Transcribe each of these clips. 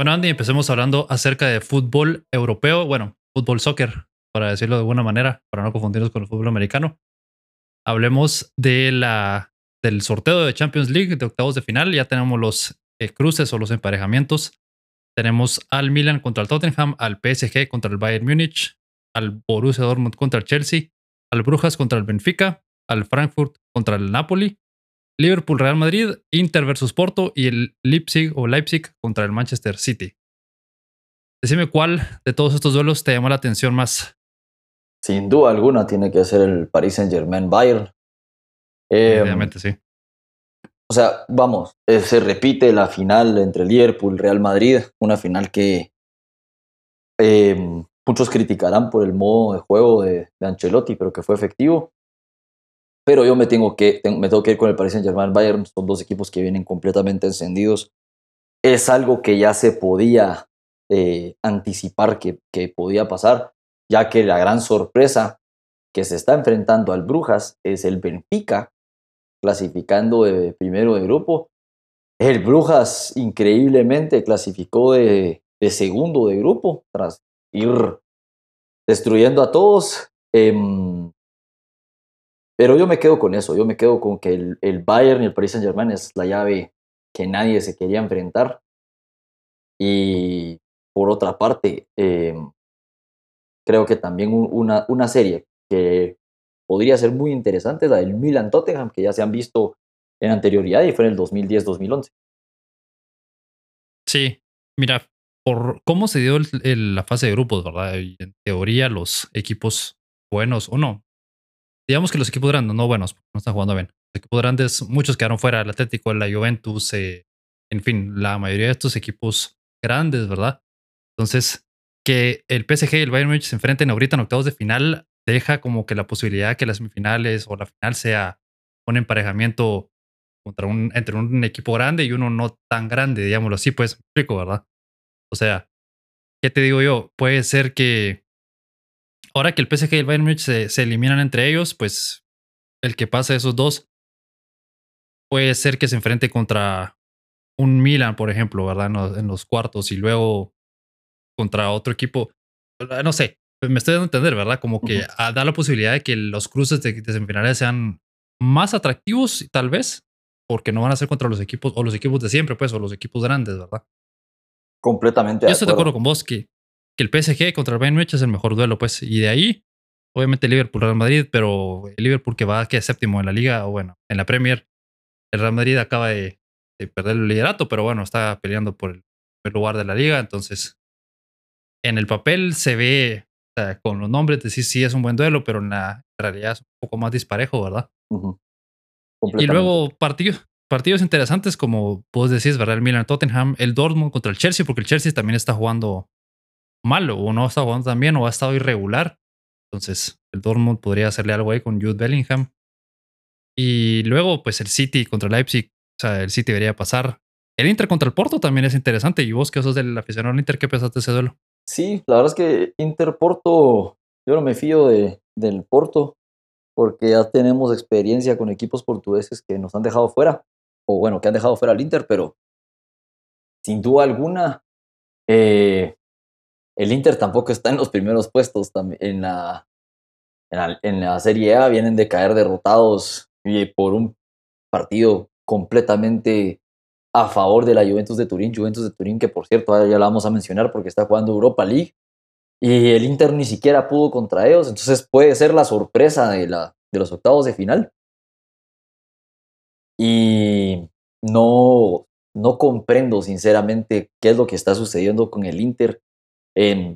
Bueno, Andy, empecemos hablando acerca de fútbol europeo, bueno, fútbol soccer, para decirlo de alguna manera, para no confundirnos con el fútbol americano. Hablemos de la, del sorteo de Champions League de octavos de final. Ya tenemos los eh, cruces o los emparejamientos. Tenemos al Milan contra el Tottenham, al PSG contra el Bayern Múnich, al Borussia Dortmund contra el Chelsea, al Brujas contra el Benfica, al Frankfurt contra el Napoli, Liverpool Real Madrid, Inter versus Porto y el Leipzig o Leipzig contra el Manchester City. Decime cuál de todos estos duelos te llamó la atención más. Sin duda alguna tiene que ser el Paris Saint Germain Bayern. Eh, Obviamente sí. O sea, vamos, eh, se repite la final entre Liverpool y Real Madrid, una final que eh, muchos criticarán por el modo de juego de, de Ancelotti, pero que fue efectivo pero yo me tengo que, me tengo que ir con el Paris Saint Germain Bayern, son dos equipos que vienen completamente encendidos. Es algo que ya se podía eh, anticipar que, que podía pasar, ya que la gran sorpresa que se está enfrentando al Brujas es el Benfica, clasificando de primero de grupo. El Brujas increíblemente clasificó de, de segundo de grupo tras ir destruyendo a todos. Eh, pero yo me quedo con eso, yo me quedo con que el, el Bayern y el Paris Saint Germain es la llave que nadie se quería enfrentar. Y por otra parte, eh, creo que también una, una serie que podría ser muy interesante es la del Milan Tottenham, que ya se han visto en anterioridad y fue en el 2010-2011. Sí, mira, por cómo se dio la fase de grupos, ¿verdad? en teoría, los equipos buenos, o no, digamos que los equipos grandes, no buenos, no están jugando bien. Los equipos grandes, muchos quedaron fuera, el Atlético, la Juventus, eh, en fin, la mayoría de estos equipos grandes, ¿verdad? Entonces, que el PSG y el Bayern Munich se enfrenten ahorita en octavos de final deja como que la posibilidad que las semifinales o la final sea un emparejamiento contra un, entre un equipo grande y uno no tan grande, digámoslo así, pues explico, ¿verdad? O sea, ¿qué te digo yo? Puede ser que ahora que el PSG y el Bayern Munich se, eliminan entre ellos, pues el que pase esos dos puede ser que se enfrente contra un Milan, por ejemplo, ¿verdad? En los, cuartos y luego contra otro equipo. No sé, me estoy dando a entender, ¿verdad? Como que da la posibilidad de que los cruces de, de semifinales sean más atractivos, tal vez, porque no van a ser contra los equipos o los equipos de siempre, pues, o los equipos grandes, ¿verdad? Completamente. Yo estoy de acuerdo con vos que que el PSG contra el Bayern es el mejor duelo, pues. Y de ahí, obviamente, Liverpool, Real Madrid, pero el Liverpool que va que séptimo en la liga, o bueno, en la Premier. El Real Madrid acaba de, perder el liderato, pero bueno, está peleando por el primer lugar de la liga. Entonces, en el papel se ve, o sea, con los nombres, decir sí es un buen duelo, pero en la realidad es un poco más disparejo, ¿verdad? Y luego partidos, partidos interesantes, como vos decís, ¿verdad? El Milan Tottenham, el Dortmund contra el Chelsea, porque el Chelsea también está jugando malo o no está jugando tan bien o ha estado irregular. Entonces, el Dortmund podría hacerle algo ahí con Jude Bellingham. Y luego, pues el City contra Leipzig. O sea, el City debería pasar. El Inter contra el Porto también es interesante. ¿Y vos que sos del aficionado del Inter, qué pensaste de ese duelo? Sí, la verdad es que Inter-Porto, yo no me fío de, del Porto porque ya tenemos experiencia con equipos portugueses que nos han dejado fuera, o bueno, que han dejado fuera al Inter, pero sin duda alguna, eh, el Inter tampoco está en los primeros puestos en la, en la, Serie A. Vienen de caer derrotados por un partido completamente a favor de la Juventus de Turín. Juventus de Turín, que por cierto ya la vamos a mencionar porque está jugando Europa League. Y el Inter ni siquiera pudo contra ellos. Entonces puede ser la sorpresa de, la, de los octavos de final. Y no, no comprendo sinceramente qué es lo que está sucediendo con el Inter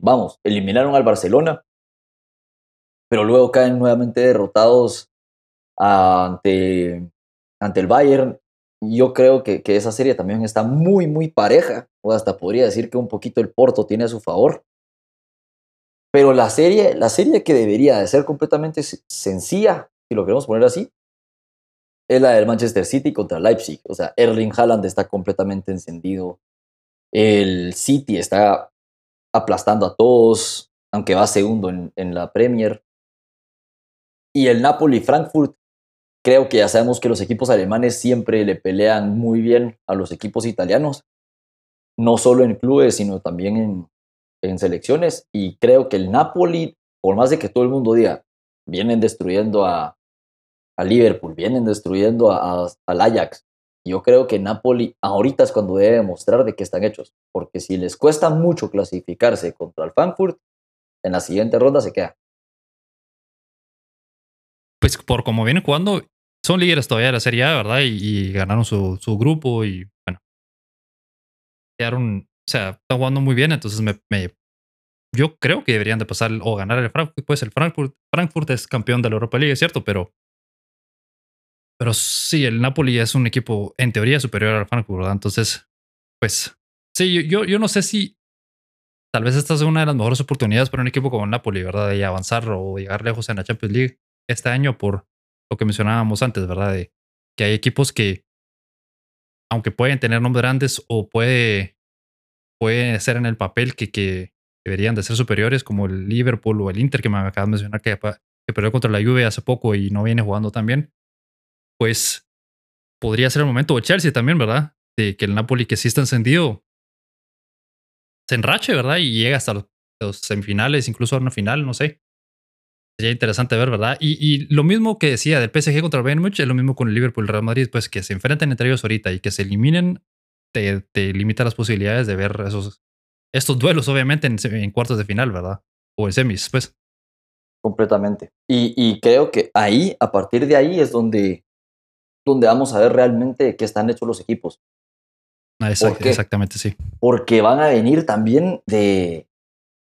vamos, eliminaron al Barcelona, pero luego caen nuevamente derrotados ante, ante el Bayern. Yo creo que, que esa serie también está muy, muy pareja, o hasta podría decir que un poquito el Porto tiene a su favor. Pero la serie, la serie que debería de ser completamente sencilla, si lo queremos poner así, es la del Manchester City contra Leipzig. O sea, Erling Haaland está completamente encendido. El City está aplastando a todos, aunque va segundo en, la Premier. Y el Napoli-Frankfurt, creo que ya sabemos que los equipos alemanes siempre le pelean muy bien a los equipos italianos. no solo en clubes, sino también en, selecciones. Y creo que el Napoli, por más de que todo el mundo diga, vienen destruyendo a, a Liverpool, vienen destruyendo al Ajax. Yo creo que Napoli ahorita es cuando debe demostrar de qué están hechos, porque si les cuesta mucho clasificarse contra el Frankfurt, en la siguiente ronda se queda. Pues por como vienen jugando, son líderes todavía de la Serie A, ¿verdad? Y, ganaron su, su, grupo y bueno, quedaron, o sea, están jugando muy bien, entonces me, me, yo creo que deberían de pasar o ganar el Frankfurt, pues el Frankfurt, Frankfurt es campeón de la Europa League, cierto, pero pero sí, el Napoli es un equipo en teoría superior al Frankfurt, ¿verdad? Entonces, pues sí, yo, yo no sé si tal vez esta es una de las mejores oportunidades para un equipo como el Napoli, ¿verdad? De avanzar o llegar lejos en la Champions League este año por lo que mencionábamos antes, ¿verdad? De que hay equipos que, aunque pueden tener nombres grandes o puede, ser en el papel que, que deberían de ser superiores, como el Liverpool o el Inter, que me acabas de mencionar que, que perdió contra la Juve hace poco y no viene jugando tan bien pues podría ser el momento, o Chelsea también, ¿verdad? De que el Napoli que sí está encendido se enrache, ¿verdad? Y llega hasta los, semifinales, incluso a una final, no sé. Sería interesante ver, ¿verdad? Y, lo mismo que decía del PSG contra el Bayern es lo mismo con el Liverpool y el Real Madrid, pues que se enfrenten entre ellos ahorita y que se eliminen, te, limita las posibilidades de ver esos, estos duelos, obviamente, en, en cuartos de final, ¿verdad? O en semis, pues. Completamente. Y creo que ahí, a partir de ahí, es donde donde vamos a ver realmente qué están hechos los equipos. Ah, exactamente, sí. Porque van a venir también de,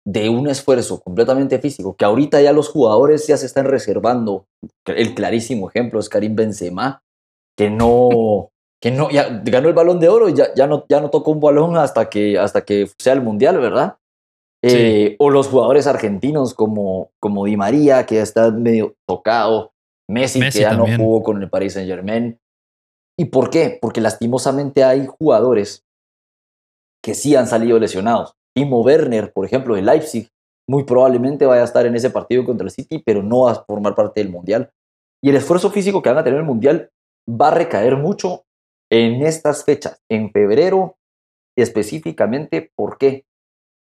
de un esfuerzo completamente físico, que ahorita ya los jugadores ya se están reservando. El clarísimo ejemplo es Karim Benzema, que no, que no, ya ganó el balón de oro y ya, ya, no, ya no tocó un balón hasta que, hasta que sea el mundial, ¿verdad? Eh, o los jugadores argentinos como, como Di María, que ya está medio tocado. Messi, que ya no jugó con el Paris Saint Germain. ¿Y por qué? Porque lastimosamente hay jugadores que sí han salido lesionados. Timo Werner, por ejemplo, de Leipzig, muy probablemente vaya a estar en ese partido contra el City, pero no va a formar parte del Mundial. Y el esfuerzo físico que van a tener en el Mundial va a recaer mucho en estas fechas, en febrero específicamente, ¿por qué?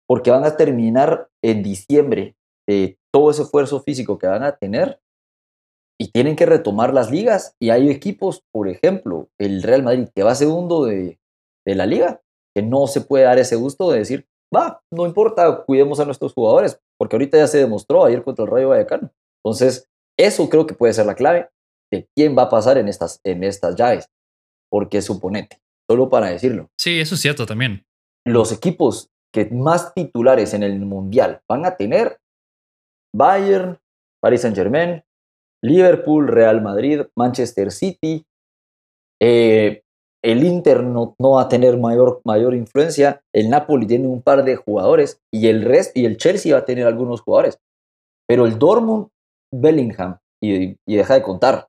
Porque van a terminar en diciembre de todo ese esfuerzo físico que van a tener y tienen que retomar las ligas. Y hay equipos, por ejemplo, el Real Madrid, que va segundo de, de la liga, que no se puede dar ese gusto de decir, va, no importa, cuidemos a nuestros jugadores, porque ahorita ya se demostró ayer contra el Rayo Vallecano. Entonces, eso creo que puede ser la clave de quién va a pasar en estas, en estas llaves. Porque suponete, solo para decirlo. Sí, eso es cierto también. Los equipos que más titulares en el Mundial van a tener Bayern, Paris Saint Germain, Liverpool, Real Madrid, Manchester City. Eh, el Inter no, va a tener mayor, mayor influencia. El Napoli tiene un par de jugadores y el resto, y el Chelsea va a tener algunos jugadores. Pero el Dortmund, Bellingham, y, y deja de contar.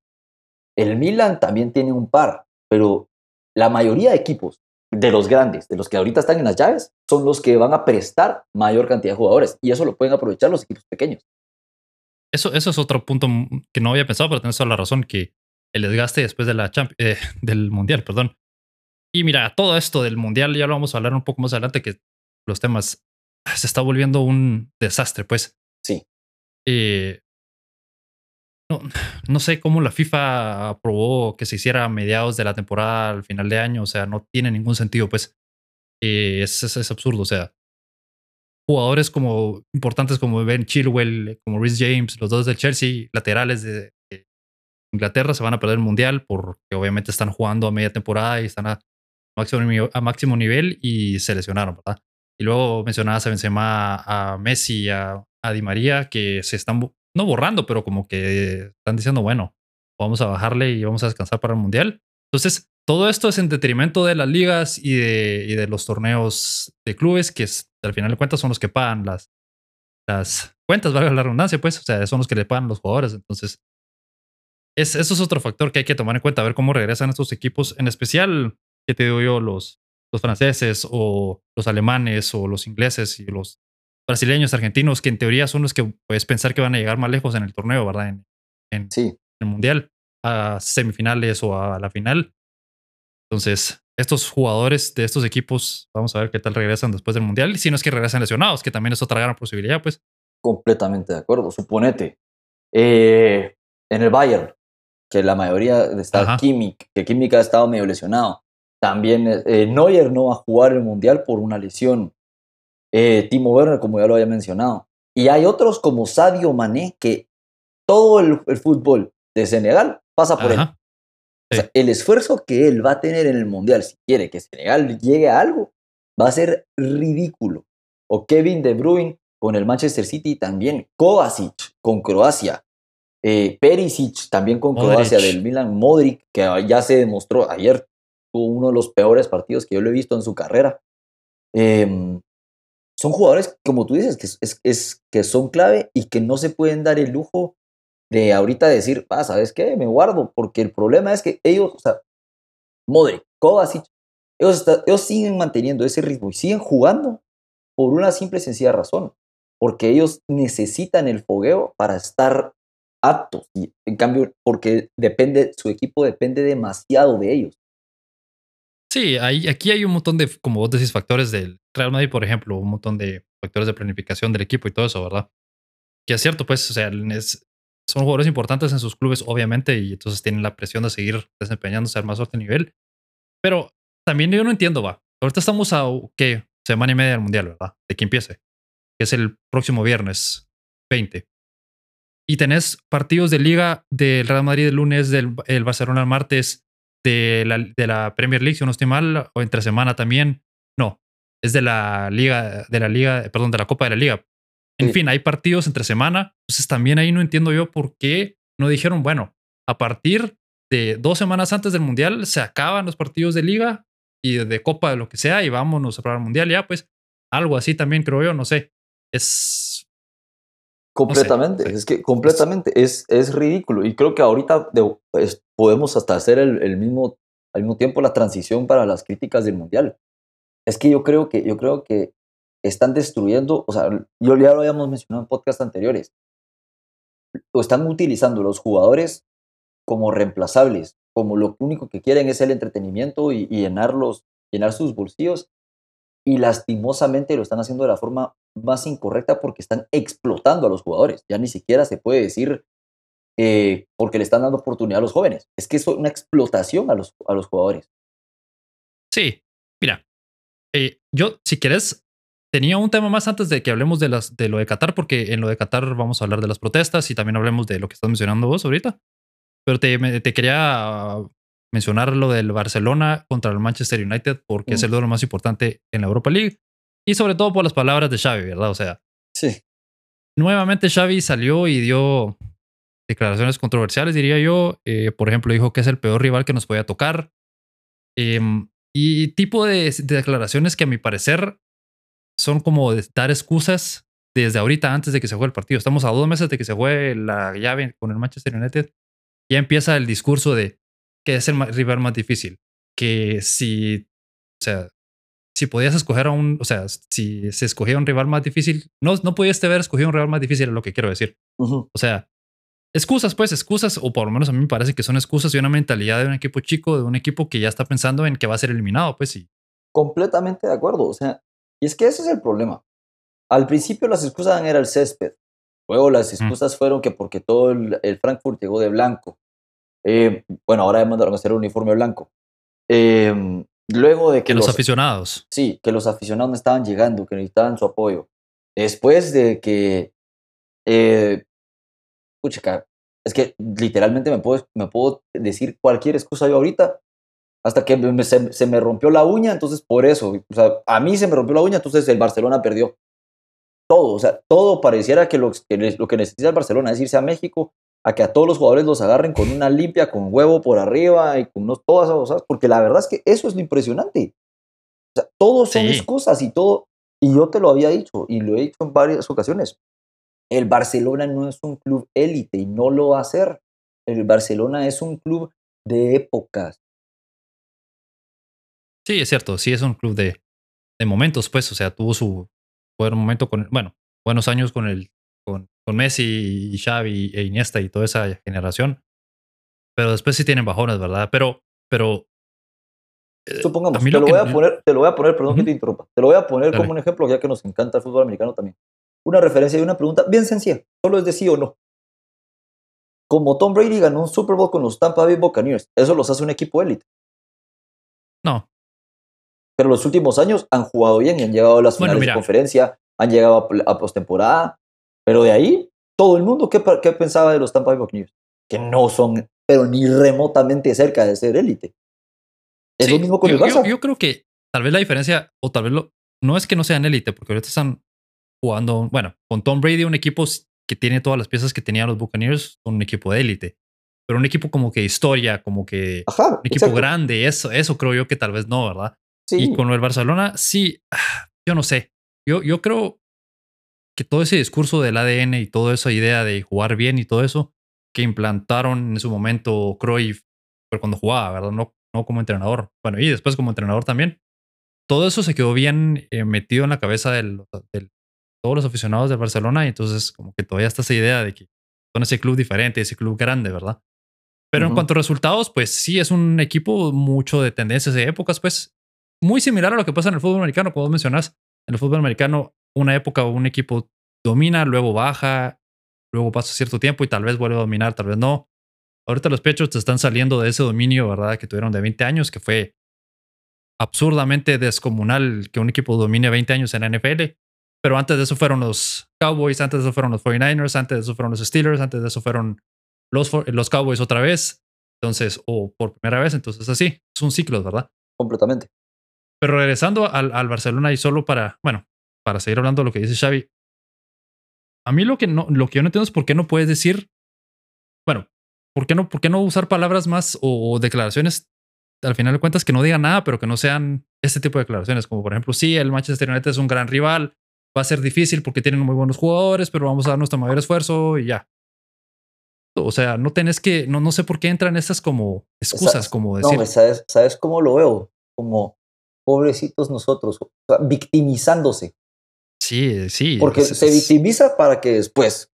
El Milan también tiene un par, pero la mayoría de equipos de los grandes, de los que ahorita están en las llaves, son los que van a prestar mayor cantidad de jugadores. Y eso lo pueden aprovechar los equipos pequeños. Eso, eso es otro punto que no había pensado, pero tienes toda la razón, que el desgaste después de la eh, del Mundial, perdón. Y mira, todo esto del Mundial ya lo vamos a hablar un poco más adelante, que los temas se está volviendo un desastre, pues. Sí. Eh, no, no, sé cómo la FIFA aprobó que se hiciera a mediados de la temporada al final de año, o sea, no tiene ningún sentido, pues. Eh, es, es, absurdo, o sea, jugadores como importantes como Ben Chilwell, como Rhys James, los dos del Chelsea, laterales de, Inglaterra, se van a perder el mundial porque obviamente están jugando a media temporada y están a máximo, a máximo nivel y se lesionaron, ¿verdad? Y luego mencionabas a Benzema, a Messi, a, a Di María, que se están, no borrando, pero como que están diciendo, bueno, vamos a bajarle y vamos a descansar para el mundial. Entonces, todo esto es en detrimento de las ligas y de, y de los torneos de clubes, que al final de cuentas son los que pagan las, las cuentas, valga la redundancia, pues, o sea, son los que le pagan los jugadores. Entonces, es, eso es otro factor que hay que tomar en cuenta, a ver cómo regresan estos equipos, en especial, que te digo yo, los, los franceses o los alemanes o los ingleses y los brasileños, argentinos, que en teoría son los que puedes pensar que van a llegar más lejos en el torneo, ¿verdad? En, en, sí. en el mundial, a semifinales o a la final. Entonces, estos jugadores de estos equipos, vamos a ver qué tal regresan después del Mundial. Si no es que regresan lesionados, que también es otra gran posibilidad, pues. Completamente de acuerdo. Suponete, eh, en el Bayern, que la mayoría está Kimmich, que Kimmich ha estado medio lesionado. También eh, Neuer no va a jugar el Mundial por una lesión. Eh, Timo Werner, como ya lo había mencionado. Y hay otros como Sadio Mané, que todo el, fútbol de Senegal pasa por él. O sea, el esfuerzo que él va a tener en el Mundial, si quiere que Senegal llegue a algo, va a ser ridículo. O Kevin De Bruyne con el Manchester City también. Kovacic con Croacia. Eh, Perisic también con Croacia del Milan. Modric, que ya se demostró ayer, tuvo uno de los peores partidos que yo lo he visto en su carrera. Em, son jugadores, como tú dices, que, es, que son clave y que no se pueden dar el lujo de ahorita decir, ah, ¿sabes qué? Me guardo, porque el problema es que ellos, o sea, Modric, Kovacic, ellos, ellos siguen manteniendo ese ritmo y siguen jugando por una simple y sencilla razón, porque ellos necesitan el fogueo para estar aptos. Y en cambio, porque depende, su equipo depende demasiado de ellos. Sí, aquí hay un montón de, como vos decís, factores del Real Madrid, por ejemplo, un montón de factores de planificación del equipo y todo eso, ¿verdad? Que es cierto, pues, o sea, es, son jugadores importantes en sus clubes, obviamente, y entonces tienen la presión de seguir desempeñándose al más alto nivel. Pero también yo no entiendo, va. Ahorita estamos a, ¿qué? Semana y media del Mundial, ¿verdad? De que empiece. Que es el próximo viernes 20. Y tenés partidos de liga del Real Madrid el lunes, del el Barcelona el martes, de la, de la Premier League, si no estoy mal, o entre semana también. No, es de la liga, de la liga, perdón, de la Copa de la Liga. En fin, hay partidos entre semana. Entonces también ahí no entiendo yo por qué no dijeron, bueno, a partir de dos semanas antes del Mundial se acaban los partidos de liga y de Copa, de lo que sea, y vámonos a probar el Mundial. Ya, pues, algo así también creo yo, no sé. Es. Completamente, es que completamente, es, es ridículo. Y creo que ahorita pues, podemos hasta hacer el, mismo, al mismo tiempo la transición para las críticas del Mundial. Es que yo creo que, yo creo que están destruyendo, o sea, yo ya lo habíamos mencionado en podcast anteriores, o están utilizando los jugadores como reemplazables, como lo único que quieren es el entretenimiento y, llenarlos, llenar sus bolsillos, y lastimosamente lo están haciendo de la forma más incorrecta porque están explotando a los jugadores. Ya ni siquiera se puede decir eh, porque le están dando oportunidad a los jóvenes. Es que es una explotación a los, a los jugadores. Sí, mira, eh, yo, si quieres, tenía un tema más antes de que hablemos de, las, de lo de Qatar, porque en lo de Qatar vamos a hablar de las protestas y también hablemos de lo que estás mencionando vos ahorita. Pero te, te quería mencionar lo del Barcelona contra el Manchester United, porque es mm. el duelo más importante en la Europa League. Y sobre todo por las palabras de Xavi, ¿verdad? O sea, sí. Nuevamente Xavi salió y dio declaraciones controversiales, diría yo. Eh, por ejemplo, dijo que es el peor rival que nos podía tocar. Em, y tipo de, de, declaraciones que a mi parecer son como dar excusas desde ahorita antes de que se juegue el partido. Estamos a dos meses de que se juegue la llave con el Manchester United. Ya empieza el discurso de que es el rival más difícil. Que si, o sea, si podías escoger a un, o sea, si se escogía un rival más difícil, no, no podías haber escogido un rival más difícil, es lo que quiero decir. O sea, excusas, pues, excusas, o por lo menos a mí me parece que son excusas y una mentalidad de un equipo chico, de un equipo que ya está pensando en que va a ser eliminado, pues sí. Completamente de acuerdo. O sea, y es que ese es el problema. Al principio las excusas eran el césped. Luego las excusas fueron que porque todo el, Frankfurt llegó de blanco. Eh, bueno, ahora mandaron a hacer un uniforme blanco. Em, luego de que, los, aficionados. Sí, que los aficionados no estaban llegando, que necesitaban su apoyo. Después de que... Eh, es que literalmente me puedo, me puedo decir cualquier excusa yo ahorita hasta que se, me rompió la uña, entonces por eso, o sea, a mí se me rompió la uña, entonces el Barcelona perdió. Todo, o sea, todo pareciera que lo que, lo que necesita el Barcelona es irse a México, a que a todos los jugadores los agarren con una limpia, con huevo por arriba y con unos, todas esas cosas, porque la verdad es que eso es lo impresionante. O sea, todos son excusas y todo, y yo te lo había dicho, y lo he dicho en varias ocasiones, el Barcelona no es un club élite y no lo va a hacer. El Barcelona es un club de épocas. Sí, es cierto, sí es un club de, de momentos, pues, o sea, tuvo su buen momento con, bueno, buenos años con el, con, con Messi y Xavi e Iniesta y toda esa generación, pero después sí tienen bajones, ¿verdad? Pero, pero eh, Supongamos, te, lo voy a poner, te lo voy a poner, perdón que te interrumpa, te lo voy a poner Dale. como un ejemplo, ya que nos encanta el fútbol americano también. Una referencia y una pregunta bien sencilla, solo es de sí o no. Como Tom Brady ganó un Super Bowl con los Tampa Bay Buccaneers, eso los hace un equipo élite. No, Pero los últimos años han jugado bien y han llegado a las Bueno, finales mira. de conferencia, han llegado a, a postemporada. Pero de ahí, todo el mundo, ¿qué, qué pensaba de los Tampa Bay Buccaneers? Que no son, pero ni remotamente cerca de ser élite. Es Sí, lo mismo con yo, el Barça. yo- yo creo que tal vez la diferencia, o tal vez lo, no es que no sean élite, porque ahorita están jugando, bueno, con Tom Brady, un equipo que tiene todas las piezas que tenían los Buccaneers, un equipo de élite. Pero un equipo como que historia, como que Ajá, un equipo exacto. grande, eso, eso creo yo que tal vez no, ¿verdad? Sí, Y con el Barcelona, sí, yo no sé. Yo, yo creo que todo ese discurso del ADN y toda esa idea de jugar bien y todo eso que implantaron en su momento Cruyff, pero cuando jugaba, ¿verdad? No, no como entrenador. Bueno, y después como entrenador también. Todo eso se quedó bien eh, metido en la cabeza de todos los aficionados del Barcelona y entonces como que todavía está esa idea de que son ese club diferente, ese club grande, ¿verdad? Pero en Ujú. cuanto a resultados, pues sí es un equipo mucho de tendencias de épocas, pues muy similar a lo que pasa en el fútbol americano, como vos mencionás. En el fútbol americano, una época un equipo domina, luego baja, luego pasa cierto tiempo y tal vez vuelve a dominar, tal vez no. Ahorita los Patriots están saliendo de ese dominio, ¿verdad? Que tuvieron de 20 años, que fue absurdamente descomunal que un equipo domine 20 años en la NFL. Pero antes de eso fueron los Cowboys, antes de eso fueron los 49ers, antes de eso fueron los Steelers, antes de eso fueron los, los Cowboys otra vez. Entonces, o por primera vez, entonces así, es un ciclo, ¿verdad? completamente. Pero regresando al, al Barcelona y solo para, bueno, para seguir hablando de lo que dice Xavi, a mí lo que, no, lo que yo no entiendo es por qué no puedes decir, bueno, ¿por qué no, por qué no usar palabras más o, o declaraciones al final de cuentas que no digan nada, pero que no sean este tipo de declaraciones? Como por ejemplo, sí, el Manchester United es un gran rival, va a ser difícil porque tienen muy buenos jugadores, pero vamos a dar nuestro mayor esfuerzo y ya. O sea, no tenés que, no, no sé por qué entran esas como excusas, como No, decir, hombre, ¿sabes, ¿sabes cómo lo veo? Como pobrecitos nosotros, o sea, victimizándose. sí, sí. Porque es- se victimiza para que después,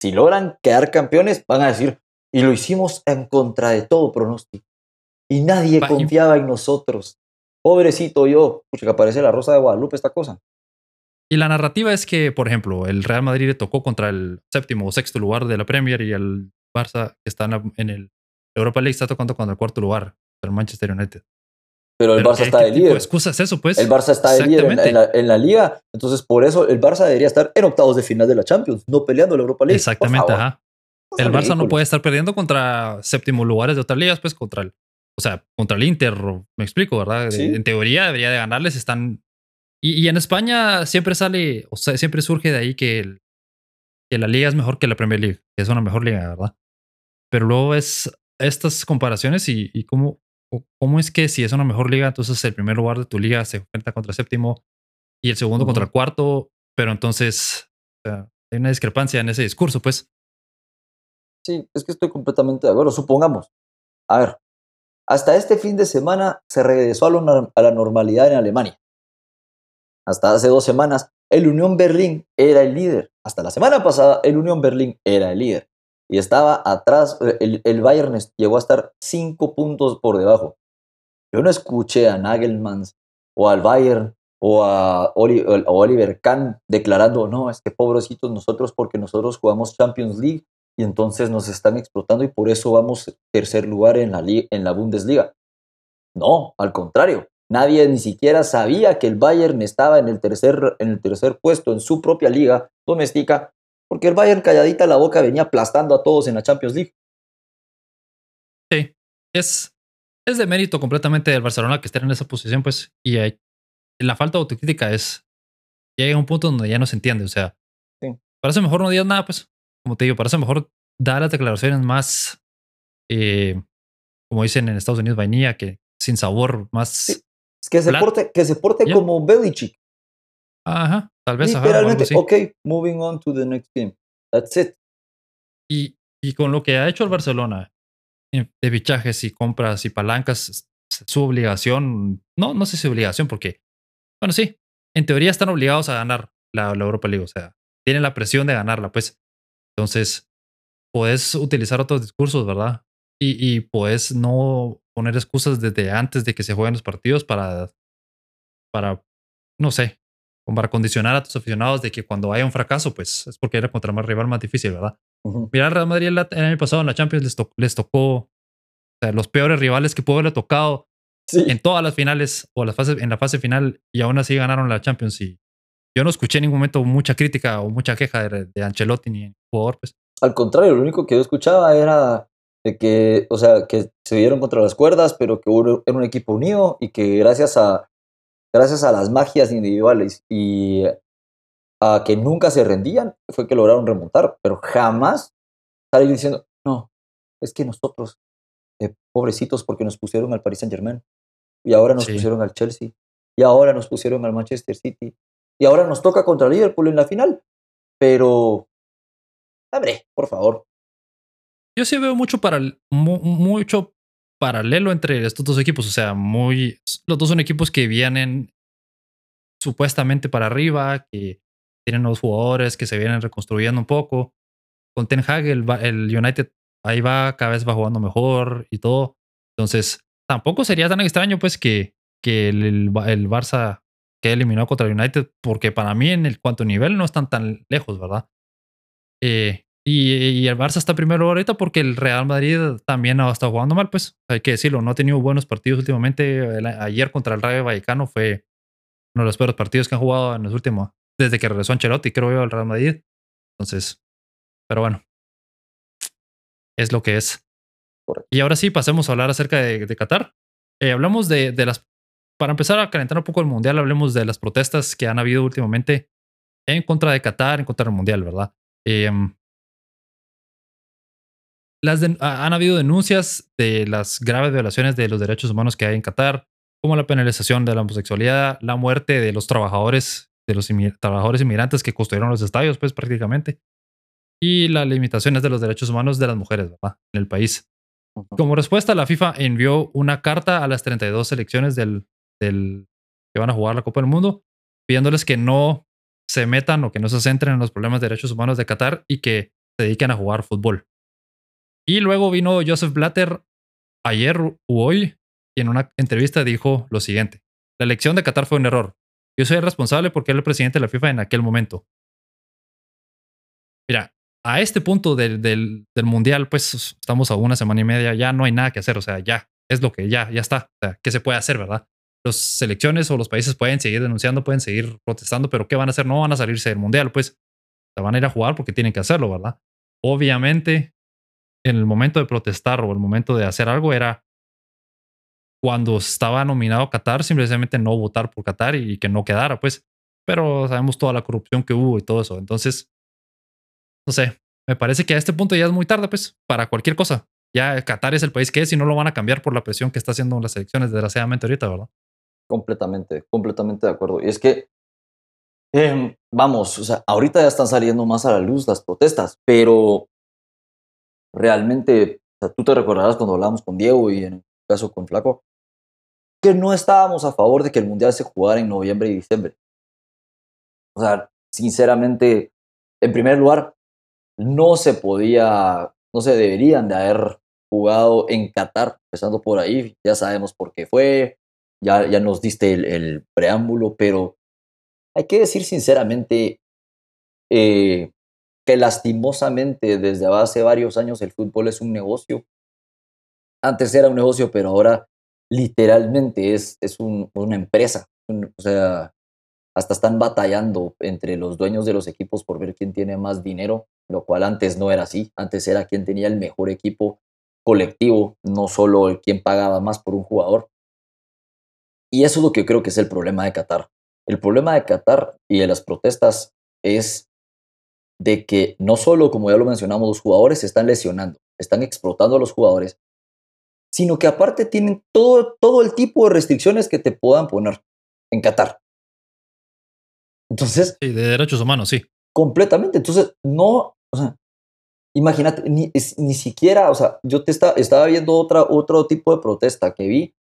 si logran quedar campeones, van a decir, y lo hicimos en contra de todo pronóstico. Y nadie confiaba en nosotros. Pobrecito yo, pucha, que aparece la Rosa de Guadalupe esta cosa. Y la narrativa es que, por ejemplo, el Real Madrid le tocó contra el séptimo o sexto lugar de la Premier y el Barça, que está en, la- en el Europa League, está tocando contra el cuarto lugar, el Manchester United. Pero el Pero Barça ¿qué- está de líder. excusa es eso, pues? El Barça está de líder en la, en la- en la liga. Entonces, por eso el Barça debería estar en octavos de final de la Champions, no peleando la Europa League. Exactamente, ajá. No El Barça no ridículos. puede estar perdiendo contra séptimo lugares de otras ligas, pues contra el, o sea, contra el Inter, me explico, ¿verdad? Sí. En teoría debería de ganarles, están... Y, y en España siempre sale, o sea, siempre surge de ahí que, el- que la liga es mejor que la Premier League, que es una mejor liga, ¿verdad? Pero luego es estas comparaciones y, y cómo, cómo es que si es una mejor liga, entonces el primer lugar de tu liga se enfrenta contra el séptimo y el segundo contra el cuarto, pero entonces o sea, hay una discrepancia en ese discurso, pues. Sí, es que estoy completamente de acuerdo. Supongamos, a ver, hasta este fin de semana se regresó a, lo nor- a la normalidad en Alemania. Hasta hace dos semanas, el Unión Berlín era el líder. Hasta la semana pasada, el Unión Berlín era el líder. Y estaba atrás, eh, el, el Bayern llegó a estar cinco puntos por debajo. Yo no escuché a Nagelmans o al Bayern o a, a Oliver Kahn declarando, no, es que pobrecitos nosotros porque nosotros jugamos Champions League y entonces nos están explotando y por eso vamos tercer lugar en la, en la Bundesliga. No, al contrario, nadie ni siquiera sabía que el Bayern estaba en el tercer, en el tercer puesto en su propia liga doméstica, porque el Bayern calladita la boca venía aplastando a todos en la Champions League. Sí, es, es de mérito completamente del Barcelona que esté en esa posición, pues, y hay- la falta de autocrítica es, llega a un punto donde ya no se entiende, o sea, Sí. para eso mejor no digas nada, pues, como te digo, para eso mejor dar las declaraciones más, eh, como dicen en Estados Unidos, vainilla, que sin sabor, más, Sí. Es que se Plat- porte, que se porte Ya. como Belichick. ajá, tal vez, ajá, algo Literalmente, así. ok, moving on to the next game. That's it. Y, y con lo que ha hecho el Barcelona de fichajes y compras y palancas, su obligación, no, no sé si obligación, porque, bueno, sí, en teoría están obligados a ganar la, la Europa League, o sea, tienen la presión de ganarla, pues. Entonces, puedes utilizar otros discursos, ¿verdad? y, y puedes no poner excusas desde antes de que se jueguen los partidos para, para, no sé, para condicionar a tus aficionados de que cuando haya un fracaso, pues es porque era contra más rival más difícil, ¿verdad? Mira, el Real Madrid el, año pasado en la Champions les, les tocó los peores rivales que pudo haberle tocado en todas las finales o la fase, en la fase final y aún así ganaron la Champions. Y yo no escuché en ningún momento mucha crítica o mucha queja de, Ancelotti ni el jugador. Pues. Al contrario, lo único que yo escuchaba era de que, o sea, que se dieron contra las cuerdas, pero que era un equipo unido y que gracias a, gracias a las magias individuales y a que nunca se rendían, fue que lograron remontar, pero jamás salir diciendo, no, es que nosotros, eh, pobrecitos, porque nos pusieron al Paris Saint Germain, y ahora nos pusieron al Chelsea, y ahora nos pusieron al Manchester City, y ahora nos toca contra Liverpool en la final, pero, hombre, por favor. Yo sí veo mucho, para, mucho paralelo entre estos dos equipos, o sea, muy, los dos son equipos que vienen supuestamente para arriba, que tienen nuevos jugadores, que se vienen reconstruyendo un poco. Con Ten Hag, el, United ahí va, cada vez va jugando mejor y todo. Entonces, tampoco sería tan extraño, pues, que, que el, el, Barça quede eliminado contra el United, porque para mí, en el cuanto nivel, no están tan lejos, ¿verdad? Eh, y, el Barça está primero ahorita porque el Real Madrid también ha estado jugando mal, pues hay que decirlo, no ha tenido buenos partidos últimamente. ayer contra el Rayo Vallecano fue uno de los peores partidos que han jugado en los últimos, desde que regresó Ancelotti, creo yo, al Real Madrid. Entonces, pero bueno, es lo que es. Y ahora sí, pasemos a hablar acerca de, Qatar. Eh, hablamos de, las, para empezar a calentar un poco el Mundial, hablemos de las protestas que han habido últimamente en contra de Qatar, en contra del Mundial, ¿verdad? Eh, las han habido denuncias de las graves violaciones de los derechos humanos que hay en Qatar, como la penalización de la homosexualidad, la muerte de los trabajadores, de los trabajadores inmigrantes que construyeron los estadios, pues prácticamente, y las limitaciones de los derechos humanos de las mujeres ¿verdad? en el país. Como respuesta, la FIFA envió una carta a las 32 selecciones del, del, que van a jugar la Copa del Mundo, pidiéndoles que no se metan o que no se centren en los problemas de derechos humanos de Qatar y que se dediquen a jugar fútbol. Y luego vino Joseph Blatter ayer u hoy y en una entrevista dijo lo siguiente. La elección de Qatar fue un error. Yo soy el responsable porque era el presidente de la FIFA en aquel momento. Mira, a este punto del, del, Mundial, pues estamos a una semana y media, ya no hay nada que hacer, o sea, ya es lo que ya, ya está. O sea, ¿qué se puede hacer, verdad? Las selecciones o los países pueden seguir denunciando, pueden seguir protestando, pero ¿qué van a hacer? No van a salirse del Mundial, pues van a ir a jugar porque tienen que hacerlo, ¿verdad? Obviamente, en el momento de protestar o el momento de hacer algo era cuando estaba nominado Qatar, simplemente no votar por Qatar y que no quedara, pues. Pero sabemos toda la corrupción que hubo y todo eso. Entonces, no sé, me parece que a este punto ya es muy tarde, pues, para cualquier cosa. Ya Qatar es el país que es y no lo van a cambiar por la presión que está haciendo las elecciones, desgraciadamente, ahorita, ¿verdad? Completamente, completamente de acuerdo. Y es que, em, vamos, o sea, ahorita ya están saliendo más a la luz las protestas, pero realmente, o sea, tú te recordarás cuando hablábamos con Diego y en el caso con Flaco, que no estábamos a favor de que el Mundial se jugara en noviembre y diciembre. O sea, sinceramente, en primer lugar, no se podía, no se deberían de haber jugado en Qatar, empezando por ahí, ya sabemos por qué fue, ya, ya nos diste el, preámbulo, pero hay que decir sinceramente eh, que lastimosamente desde hace varios años el fútbol es un negocio. Antes era un negocio, pero ahora literalmente es, es una empresa. o sea, hasta están batallando entre los dueños de los equipos por ver quién tiene más dinero, lo cual antes no era así. Antes era quien tenía el mejor equipo colectivo, no solo el quien pagaba más por un jugador. Y eso es lo que creo que es el problema de Qatar. El problema de Qatar y de las protestas es de que no solo, como ya lo mencionamos, los jugadores se están lesionando, están explotando a los jugadores, sino que aparte tienen todo, todo el tipo de restricciones que te puedan poner en Qatar. Entonces... Sí, de derechos humanos, sí. Completamente. Entonces, no, o sea, imagínate, ni, ni siquiera, o sea, yo te estaba viendo otra, otro tipo de protesta que vi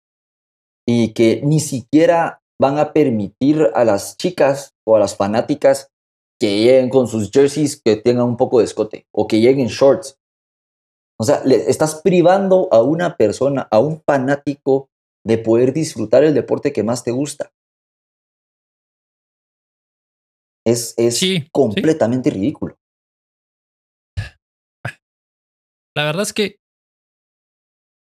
y que ni siquiera van a permitir a las chicas o a las fanáticas que lleguen con sus jerseys que tengan un poco de escote o que lleguen shorts. O sea, le estás privando a una persona, a un fanático, de poder disfrutar el deporte que más te gusta. Es, es completamente ridículo. La verdad es que,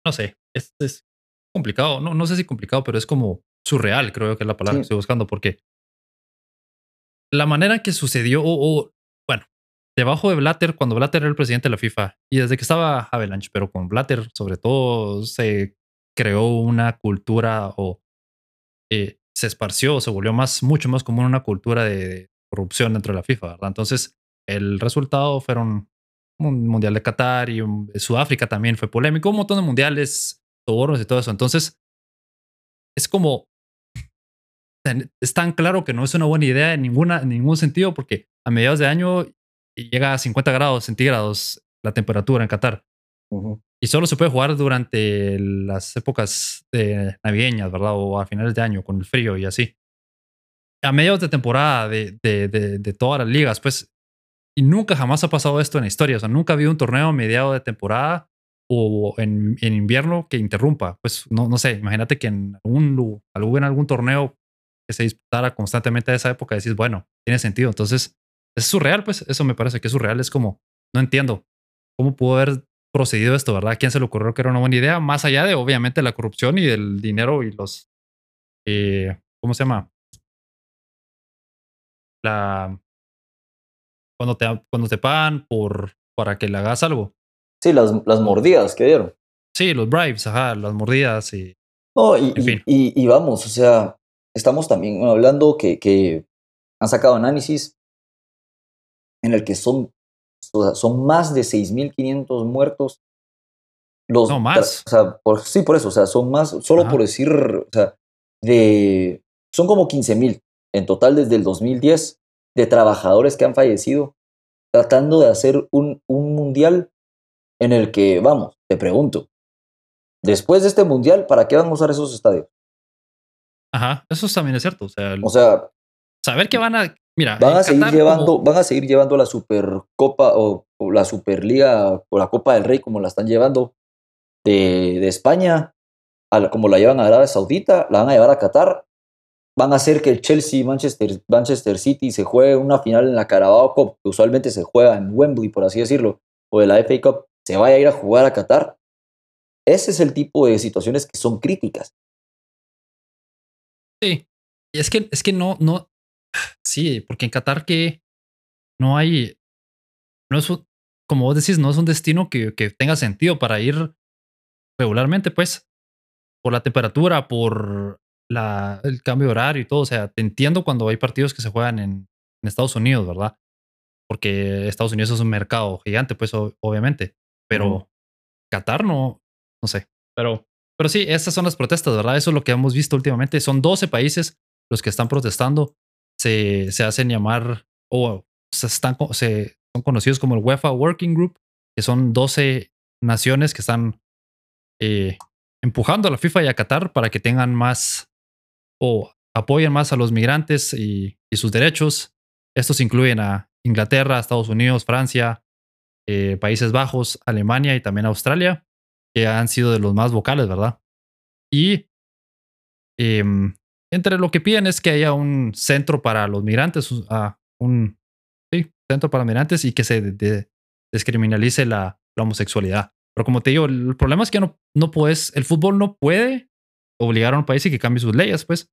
no sé, es, es complicado. No, no sé si complicado, pero es como surreal, creo que es la palabra que estoy buscando, porque la manera que sucedió, o, bueno, debajo de Blatter, cuando Blatter era el presidente de la FIFA, y desde que estaba Avalanche, pero con Blatter sobre todo se creó una cultura o eh, se esparció, se volvió más, mucho más común una cultura de corrupción dentro de la FIFA, ¿verdad? Entonces, el resultado fueron un mundial de Qatar y Sudáfrica también fue polémico, un montón de mundiales, toboros y todo eso. Entonces, es como es tan claro que no es una buena idea en, ninguna, en ningún sentido porque a mediados de año llega a 50 grados centígrados la temperatura en Qatar. Y solo se puede jugar durante las épocas de navideñas, ¿verdad? O a finales de año con el frío y así. A mediados de temporada de, de, de, todas las ligas, pues, y nunca jamás ha pasado esto en la historia. O sea, nunca ha habido un torneo a mediados de temporada o en, en, invierno que interrumpa. Pues no, no sé, imagínate que en algún, en algún torneo que se disputara constantemente a esa época, decís, bueno, tiene sentido. Entonces, es surreal, pues eso me parece que es surreal. Es como, no entiendo cómo pudo haber procedido esto, ¿verdad? ¿A quién se le ocurrió que era una buena idea? Más allá de, obviamente, la corrupción y del dinero y los, eh, ¿cómo se llama? La, cuando te, cuando te pagan por, para que le hagas algo. Sí, las, las mordidas que dieron. Sí, los bribes, ajá, las mordidas y... No, y, y, y vamos, o sea, estamos también hablando que, que han sacado análisis en el que son, son más de 6.500 muertos. Los, no más. O sea, por, sí, por eso, o sea, son más, solo por decir, o sea, de, son como 15.000 en total desde el 2010 de trabajadores que han fallecido tratando de hacer un, un mundial en el que, vamos, te pregunto, después de este mundial, ¿para qué van a usar esos estadios? Ajá, eso también es cierto. O sea, o sea saber que van a. Mira, van a seguir llevando, van a seguir llevando la Supercopa o, la Superliga o la Copa del Rey como la están llevando de, de España, a como la llevan a Arabia Saudita, la van a llevar a Qatar. Van a hacer que el Chelsea Manchester, Manchester City se juegue una final en la Carabao Cup, que usualmente se juega en Wembley, por así decirlo, o de la FA Cup, se vaya a ir a jugar a Qatar. Ese es el tipo de situaciones que son críticas. Sí. Y es que, es que no, no. Sí, porque en Qatar que no hay. No es, como vos decís, no es un destino que, que tenga sentido para ir regularmente, pues. Por la temperatura, por la, el cambio de horario y todo. O sea, te entiendo cuando hay partidos que se juegan en, en Estados Unidos, ¿verdad? Porque Estados Unidos es un mercado gigante, pues, obviamente. Pero Qatar no, no sé. Pero pero sí, estas son las protestas, ¿verdad? Eso es lo que hemos visto últimamente. Son 12 países los que están protestando. Se, se hacen llamar o se están, se, son conocidos como el UEFA Working Group, que son 12 naciones que están eh, empujando a la FIFA y a Qatar para que tengan más o apoyen más a los migrantes y, sus derechos. Estos incluyen a Inglaterra, Estados Unidos, Francia, eh, Países Bajos, Alemania y también Australia que han sido de los más vocales, ¿verdad? Y em, entre lo que piden es que haya un centro para los migrantes, un sí, centro para migrantes y que se descriminalice la, homosexualidad. Pero como te digo, el problema es que no, no puedes, el fútbol no puede obligar a un país y que cambie sus leyes, pues.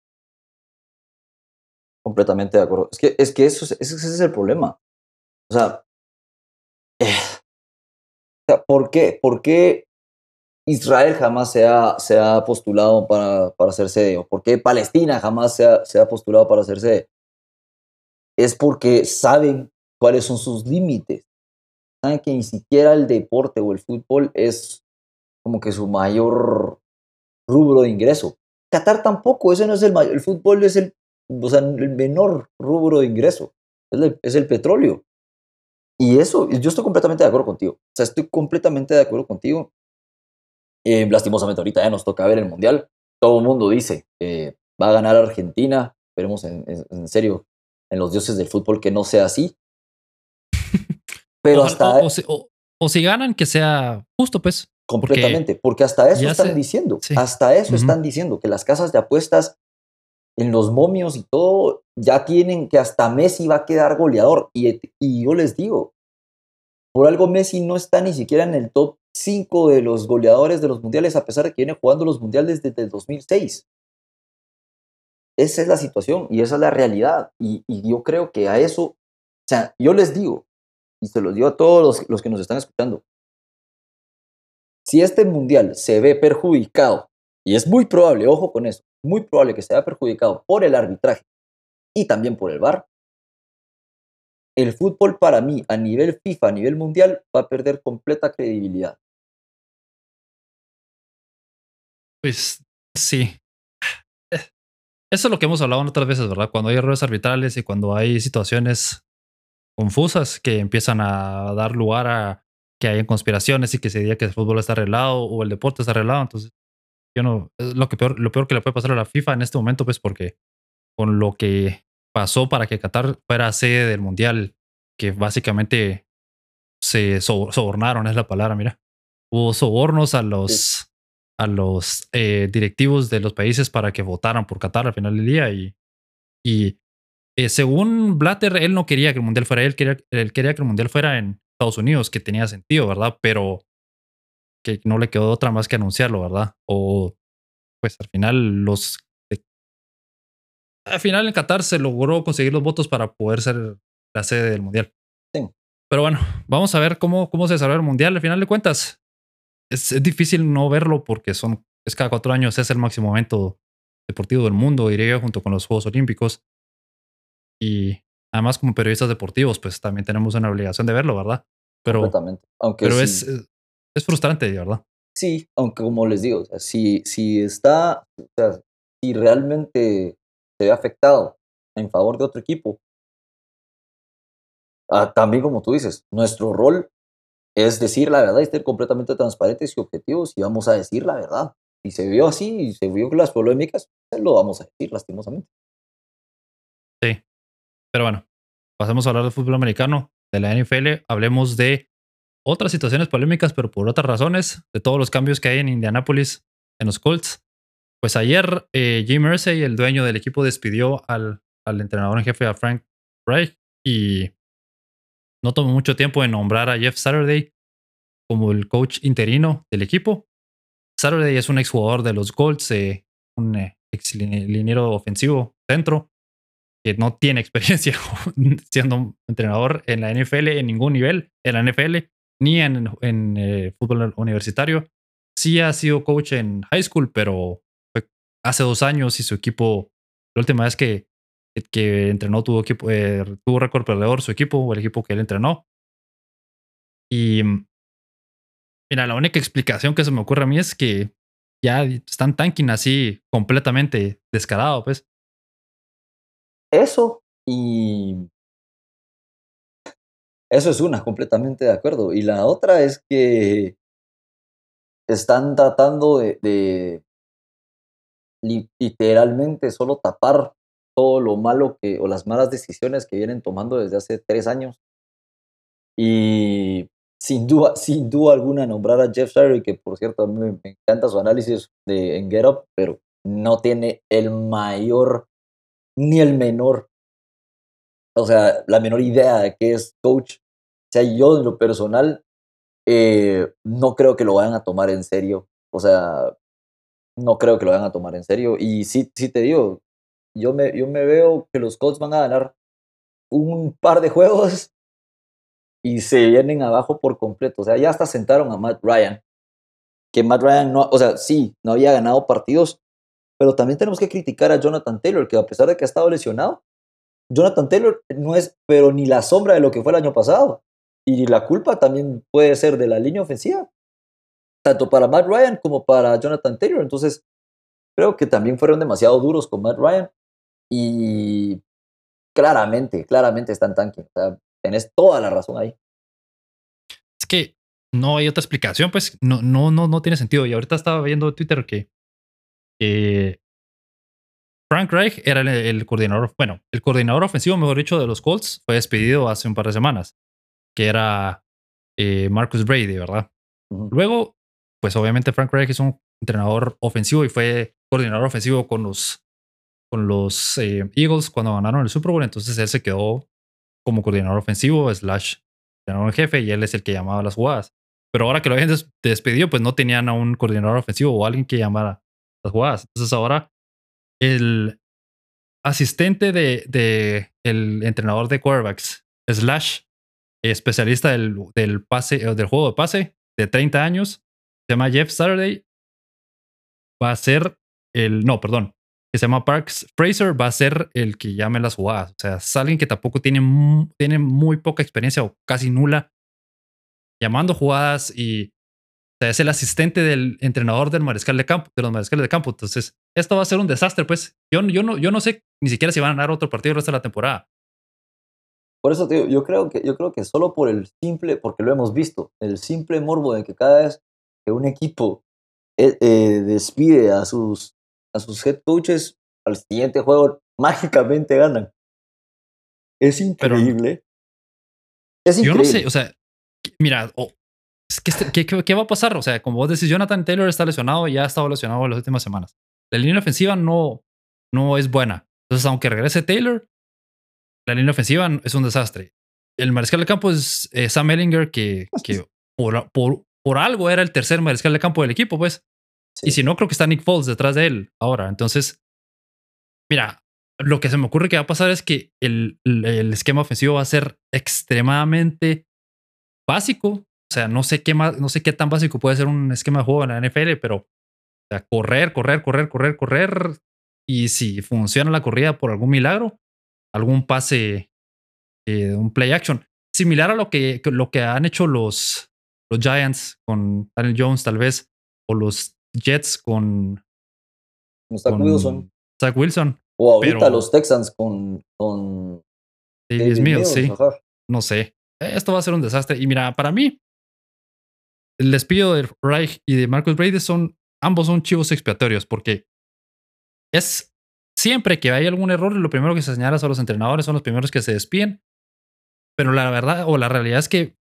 Completamente de acuerdo. Es que, es que eso, ese es el problema. O sea, eh, ¿por qué? ¿Por qué Israel jamás se ha, se ha postulado para, para ser sede, o por qué Palestina jamás se ha, se ha postulado para ser sede, es porque saben cuáles son sus límites. Saben que ni siquiera el deporte o el fútbol es como que su mayor rubro de ingreso. Qatar tampoco, ese no es el mayor, el fútbol es el, o sea, el menor rubro de ingreso, es el, es el petróleo. Y eso, yo estoy completamente de acuerdo contigo. O sea, estoy completamente de acuerdo contigo. Eh, lastimosamente ahorita ya nos toca ver el Mundial. Todo el mundo dice que va a ganar Argentina. Esperemos en, serio, en los dioses del fútbol, que no sea así. Pero hasta... o si ganan, que sea justo, pues. Completamente, porque, hasta eso están diciendo, hasta eso están diciendo, que las casas de apuestas en los momios y todo ya tienen que hasta Messi va a quedar goleador. Y, y yo les digo, por algo Messi no está ni siquiera en el top 5 de los goleadores de los mundiales, a pesar de que viene jugando los mundiales desde el 2006. Esa es la situación y esa es la realidad. Y, y yo creo que a eso, o sea, yo les digo, y se los digo a todos los, los que nos están escuchando, si este mundial se ve perjudicado, y es muy probable, ojo con eso, muy probable que se vea perjudicado por el arbitraje y también por el VAR, el fútbol para mí a nivel FIFA, a nivel mundial, va a perder completa credibilidad. Pues sí. Eso es lo que hemos hablado otras veces, ¿verdad? Cuando hay errores arbitrales y cuando hay situaciones confusas que empiezan a dar lugar a que hayan conspiraciones y que se diga que el fútbol está arreglado o el deporte está arreglado. Entonces, yo no, lo, que peor, lo peor que le puede pasar a la FIFA en este momento, pues porque con lo que pasó para que Qatar fuera sede del Mundial, que básicamente se sobornaron, es la palabra, mira. Hubo sobornos a los, a los eh, directivos de los países para que votaran por Qatar al final del día y, y eh, según Blatter, él no quería que el Mundial fuera él, quería, él quería que el Mundial fuera en Estados Unidos, que tenía sentido, ¿verdad? Pero que no le quedó otra más que anunciarlo, ¿verdad? O pues al final los... Al final en Qatar se logró conseguir los votos para poder ser la sede del Mundial. Sí. Pero bueno, vamos a ver cómo, cómo se desarrolla el Mundial. Al final de cuentas, es, difícil no verlo porque son, es cada cuatro años, es el máximo evento deportivo del mundo, diría yo, junto con los Juegos Olímpicos. Y además, como periodistas deportivos, pues también tenemos una obligación de verlo, ¿verdad? Pero, Aunque pero es, es frustrante, ¿verdad? Sí, aunque como les digo, si, si está, o sea, si realmente se ve afectado en favor de otro equipo, ah, también como tú dices, nuestro rol es decir la verdad y ser completamente transparentes y objetivos y vamos a decir la verdad. Y se vio así y se vio las polémicas, pues, lo vamos a decir lastimosamente. Sí, pero bueno, pasemos a hablar del fútbol americano, de la NFL, hablemos de otras situaciones polémicas, pero por otras razones, de todos los cambios que hay en Indianapolis en los Colts. Pues ayer eh, Jim Mersey, el dueño del equipo, despidió al, al entrenador en jefe, a Frank Reich, y no tomó mucho tiempo en nombrar a Jeff Saturday como el coach interino del equipo. Saturday es un exjugador de los Colts, eh, un eh, ex liniero ofensivo centro, que no tiene experiencia siendo entrenador en la NFL en ningún nivel, en la NFL ni en, eh, fútbol universitario. Sí ha sido coach en high school, pero hace dos años y su equipo, la última vez que, que entrenó tuvo, equipo, eh, tuvo récord perdedor su equipo o el equipo que él entrenó. Y mira, la única explicación que se me ocurre a mí es que ya están tanking así completamente descarado, pues. Eso y eso es una, completamente de acuerdo. Y la otra es que están tratando de, literalmente solo tapar todo lo malo que, o las malas decisiones que vienen tomando desde hace tres años. Y sin duda, sin duda alguna nombrar a Jeff Saturday, que por cierto a mí me, encanta su análisis de, en Get Up, pero no tiene el mayor ni el menor o sea, la menor idea de qué es coach. O sea, yo en lo personal eh, no creo que lo vayan a tomar en serio. O sea, no creo que lo vayan a tomar en serio. Y sí, sí te digo, yo me, yo me veo que los Colts van a ganar un par de juegos y se vienen abajo por completo. O sea, ya hasta sentaron a Matt Ryan. Que Matt Ryan no, o sea, sí, no había ganado partidos, pero también tenemos que criticar a Jonathan Taylor, que a pesar de que ha estado lesionado, Jonathan Taylor no es, pero ni la sombra de lo que fue el año pasado. Y la culpa también puede ser de la línea ofensiva, tanto para Matt Ryan como para Jonathan Taylor. Entonces, creo que también fueron demasiado duros con Matt Ryan. Y claramente, claramente están tanque. O sea, tenés toda la razón ahí. Es que no hay otra explicación, pues no, no, no, no tiene sentido. Y ahorita estaba viendo Twitter que Frank Reich era el, coordinador, bueno, el coordinador ofensivo, mejor dicho, de los Colts, fue despedido hace un par de semanas, que era eh, Marcus Brady, ¿verdad? Luego, pues obviamente Frank Reich es un entrenador ofensivo y fue coordinador ofensivo con los, con los eh, Eagles cuando ganaron el Super Bowl. Entonces él se quedó como coordinador ofensivo, slash en jefe, y él es el que llamaba las jugadas. Pero ahora que lo habían despedido, pues no tenían a un coordinador ofensivo o alguien que llamara las jugadas. Entonces ahora el asistente de, de el entrenador de quarterbacks, slash especialista del, del pase, del juego de pase de 30 años, se llama Jeff Saturday, va a ser el, no, perdón, se llama Parks Fraser, va a ser el que llame las jugadas. O sea, es alguien que tampoco tiene, tiene muy poca experiencia o casi nula llamando jugadas y o sea, es el asistente del entrenador del mariscal de campo, de los mariscales de campo. Entonces, esto va a ser un desastre, pues. Yo, yo, no, yo no sé ni siquiera si van a ganar otro partido el resto de la temporada. Por eso, tío, yo creo que yo creo que solo por el simple, porque lo hemos visto, el simple morbo de que cada vez que un equipo eh, eh, despide a sus a sus head coaches al siguiente juego mágicamente ganan. Es increíble. es increíble. Yo no sé, o sea, mira, este, ¿qué, qué, va a pasar? O sea, como vos decís, Jonathan Taylor está lesionado y ya ha estado lesionado en las últimas semanas. La línea ofensiva no, no es buena. Entonces, aunque regrese Taylor, la línea ofensiva es un desastre. El mariscal de campo es eh, Sam Ellinger, que, que por, por, por, algo era el tercer mariscal de campo del equipo, pues. Y si no, creo que está Nick Foles detrás de él ahora. Entonces, mira, lo que se me ocurre que va a pasar es que el, el esquema ofensivo va a ser extremadamente básico. O sea, no sé qué más, no sé qué tan básico puede ser un esquema de juego en la NFL, pero o sea, correr, correr, correr, correr, correr. Y si funciona la corrida por algún milagro, algún pase de un play action. Similar a lo que, lo que han hecho los, los Giants con Daniel Jones, tal vez, o los Jets con. Zach Wilson. Zach Wilson. O ahorita los Texans con. con Davis Mills, sí. No sé. Esto va a ser un desastre. Y mira, para mí, el despido de Reich y de Marcus Brady son. Ambos son chivos expiatorios porque es siempre que hay algún error, lo primero que se señala son los entrenadores, son los primeros que se despiden. Pero la verdad o la realidad es que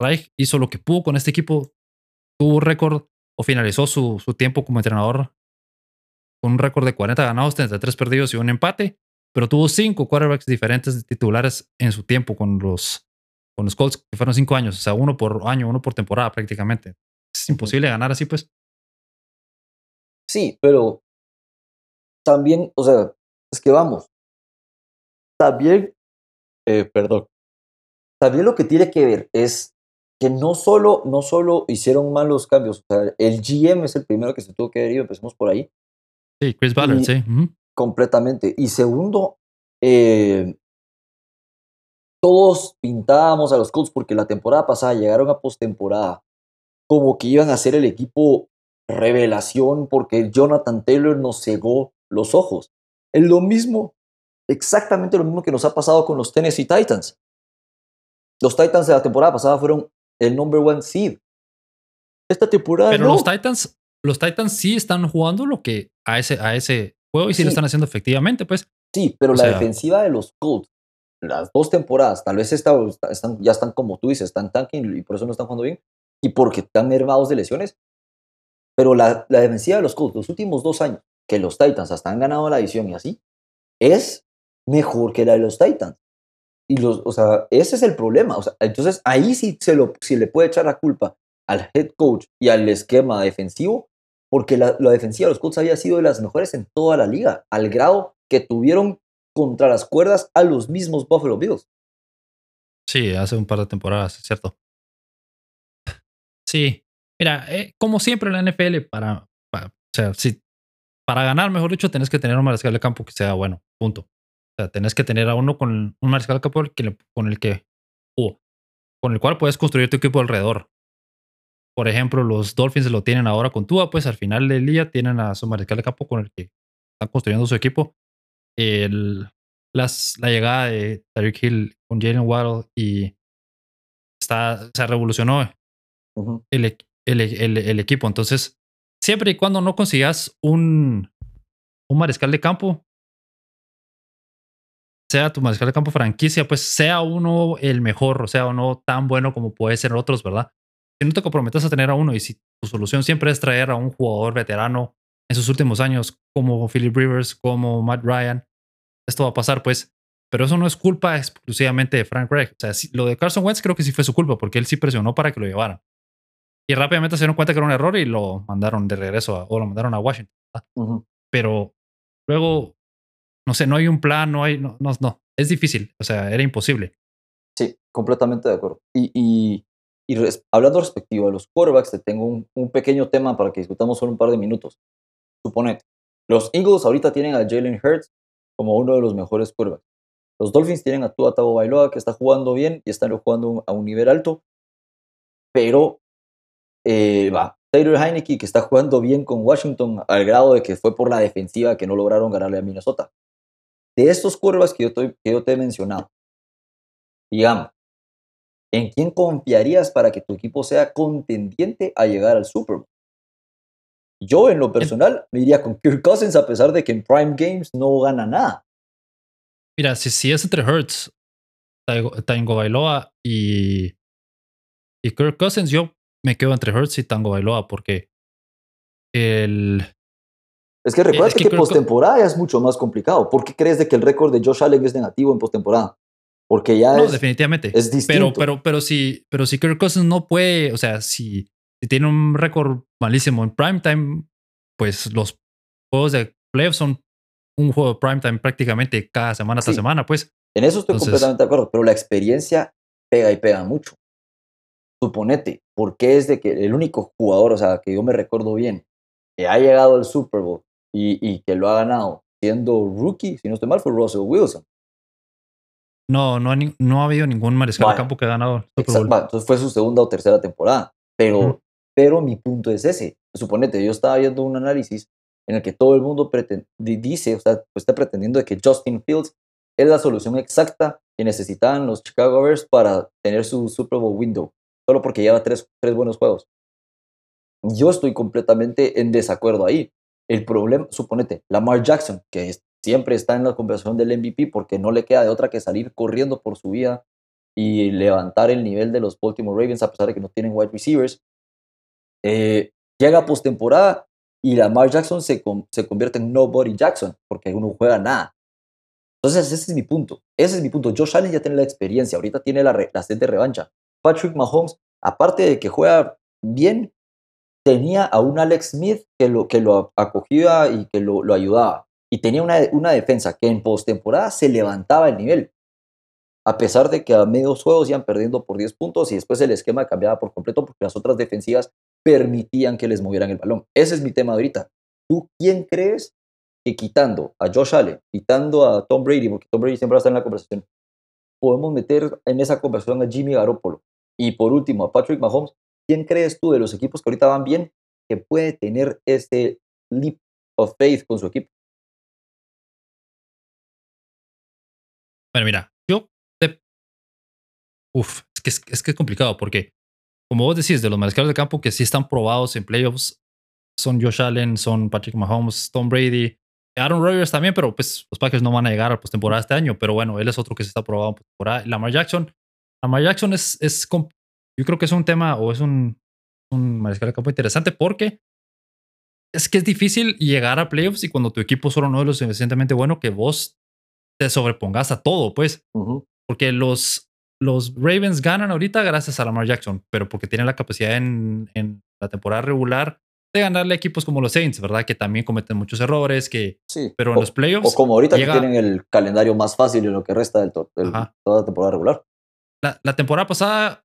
Reich hizo lo que pudo con este equipo, tuvo un récord o finalizó su, su tiempo como entrenador con un récord de 40 ganados, 33 perdidos y un empate, pero tuvo cinco quarterbacks diferentes titulares en su tiempo con los, con los Colts, que fueron cinco años, o sea, uno por año, uno por temporada prácticamente. Es imposible ganar así, pues. Sí, pero también, o sea, es que vamos, también, eh, perdón, también lo que tiene que ver es que no solo, no solo hicieron malos cambios, o sea, el GM es el primero que se tuvo que haber ido, empecemos por ahí. Sí, Chris Ballard, sí. Completamente. Y segundo, eh, todos pintábamos a los Colts porque la temporada pasada llegaron a postemporada como que iban a ser el equipo revelación porque Jonathan Taylor nos cegó los ojos. Es lo mismo, exactamente lo mismo que nos ha pasado con los Tennessee Titans. Los Titans de la temporada pasada fueron el number one seed. Esta temporada. Pero los Titans, los Titans sí están jugando lo que a ese, a ese juego y sí, lo están haciendo efectivamente, pues. Sí, pero la defensiva de los Colts, las dos temporadas, tal vez están, ya están como tú dices, están tanking y por eso no están jugando bien y porque están mermados de lesiones. Pero la, la defensiva de los Colts, los últimos dos años, que los Titans hasta han ganado la edición y así, es mejor que la de los Titans. Y los, o sea, ese es el problema. O sea, entonces ahí sí se, lo, le puede echar la culpa al head coach y al esquema defensivo, porque la, la defensiva de los Colts había sido de las mejores en toda la liga, al grado que tuvieron contra las cuerdas a los mismos Buffalo Bills. Sí, hace un par de temporadas, es cierto. Sí, mira, eh, como siempre en la NFL, para, para, o sea, si para ganar, mejor dicho, tenés que tener un mariscal de campo que sea bueno, punto. O sea, tenés que tener a uno con un mariscal de campo con el que, o con el cual puedes construir tu equipo alrededor. Por ejemplo, los Dolphins lo tienen ahora con Tua, pues al final del día tienen a su mariscal de campo con el que están construyendo su equipo. El, las, la llegada de Tyreek Hill con Jalen Waddle y está, se revolucionó el, el, el, equipo. Entonces, siempre y cuando no consigas un, un mariscal de campo, sea tu mariscal de campo franquicia, pues sea uno el mejor, o sea, o no tan bueno como puede ser otros, ¿verdad? Si no te comprometes a tener a uno y si tu solución siempre es traer a un jugador veterano en sus últimos años, como Philip Rivers, como Matt Ryan, esto va a pasar, pues. Pero eso no es culpa exclusivamente de Frank Reich. O sea, lo de Carson Wentz creo que sí fue su culpa, porque él sí presionó para que lo llevaran. Y rápidamente se dieron cuenta que era un error y lo mandaron de regreso o lo mandaron a Washington. Pero luego, no sé, no hay un plan, no hay, no, no, no, es difícil, o sea, era imposible. Sí, completamente de acuerdo. Y, hablando respectivo de los quarterbacks, te tengo un, un, pequeño tema para que discutamos solo un par de minutos. Suponete, los Eagles ahorita tienen a Jalen Hurts como uno de los mejores quarterbacks. Los Dolphins tienen a Tua Tagovailoa que está jugando bien y están jugando a un nivel alto, pero eh, va, Taylor Heineke que está jugando bien con Washington al grado de que fue por la defensiva que no lograron ganarle a Minnesota. De estos curvas que yo, que yo te he mencionado, digamos, ¿en quién confiarías para que tu equipo sea contendiente a llegar al Super Bowl? Yo, en lo personal, me iría con Kirk Cousins a pesar de que en Prime Games no gana nada. Mira, si, si es entre Hurts, Tango Bailoa y, y Kirk Cousins, yo me quedo entre Hurts y Tango Bailoa porque el... Es que recuerda que, postemporada es mucho más complicado. ¿Por qué crees de que el récord de Josh Allen es negativo en postemporada? Porque ya no, definitivamente. Es distinto. Pero, pero, pero, si, pero si Kirk Cousins no puede, o sea, si, si tiene un récord malísimo en primetime, pues los juegos de playoffs son un juego de primetime prácticamente cada semana hasta semana, pues. En eso estoy completamente de acuerdo, pero la experiencia pega y pega mucho. Suponete, porque es de que el único jugador, o sea, que yo me recuerdo bien, que ha llegado al Super Bowl y, que lo ha ganado siendo rookie, si no estoy mal, fue Russell Wilson. No, no ha, no ha habido ningún mariscal de campo que ha ganado el Super Bowl. entonces fue su segunda o tercera temporada. Pero, pero mi punto es ese. Suponete, yo estaba viendo un análisis en el que todo el mundo dice, o sea, pues está pretendiendo de que Justin Fields es la solución exacta que necesitaban los Chicago Bears para tener su Super Bowl window solo porque lleva tres, tres buenos juegos. Yo estoy completamente en desacuerdo ahí. El problema, suponete, Lamar Jackson, que siempre está en la conversación del MVP porque no le queda de otra que salir corriendo por su vida y levantar el nivel de los Baltimore Ravens a pesar de que no tienen wide receivers. Eh, llega postemporada y Lamar Jackson se, se convierte en nobody Jackson porque uno juega nada. Entonces, ese es mi punto. Ese es mi punto. Josh Allen ya tiene la experiencia, ahorita tiene la, la sed de revancha. Patrick Mahomes, aparte de que juega bien, tenía a un Alex Smith que lo, que lo acogía y que lo, ayudaba. Y tenía una, una defensa que en postemporada se levantaba el nivel. A pesar de que a medios juegos iban perdiendo por 10 puntos y después el esquema cambiaba por completo porque las otras defensivas permitían que les movieran el balón. Ese es mi tema ahorita. ¿Tú quién crees que quitando a Josh Allen, quitando a Tom Brady, porque Tom Brady siempre va a estar en la conversación, podemos meter en esa conversación a Jimmy Garoppolo? Y por último, a Patrick Mahomes, ¿quién crees tú de los equipos que ahorita van bien que puede tener este leap of faith con su equipo? Bueno, mira, yo. Uf, es que es, que es complicado porque, como vos decís, de los mariscales de campo que sí están probados en playoffs, son Josh Allen, son Patrick Mahomes, Tom Brady, Aaron Rodgers también, pero pues los Packers no van a llegar a postemporada este año, pero bueno, él es otro que se está probado en postemporada. Lamar Jackson, Lamar Jackson es, es, yo creo que es un tema o es un, un mariscal de campo interesante porque es que es difícil llegar a playoffs y cuando tu equipo solo no es lo suficientemente bueno que vos te sobrepongas a todo, pues. Porque los, los Ravens ganan ahorita gracias a Lamar Jackson, pero porque tienen la capacidad en, en la temporada regular de ganarle equipos como los Saints, ¿verdad? Que también cometen muchos errores, que sí. pero en los playoffs... O como ahorita que tienen el calendario más fácil en lo que resta del toda la temporada regular la, temporada pasada,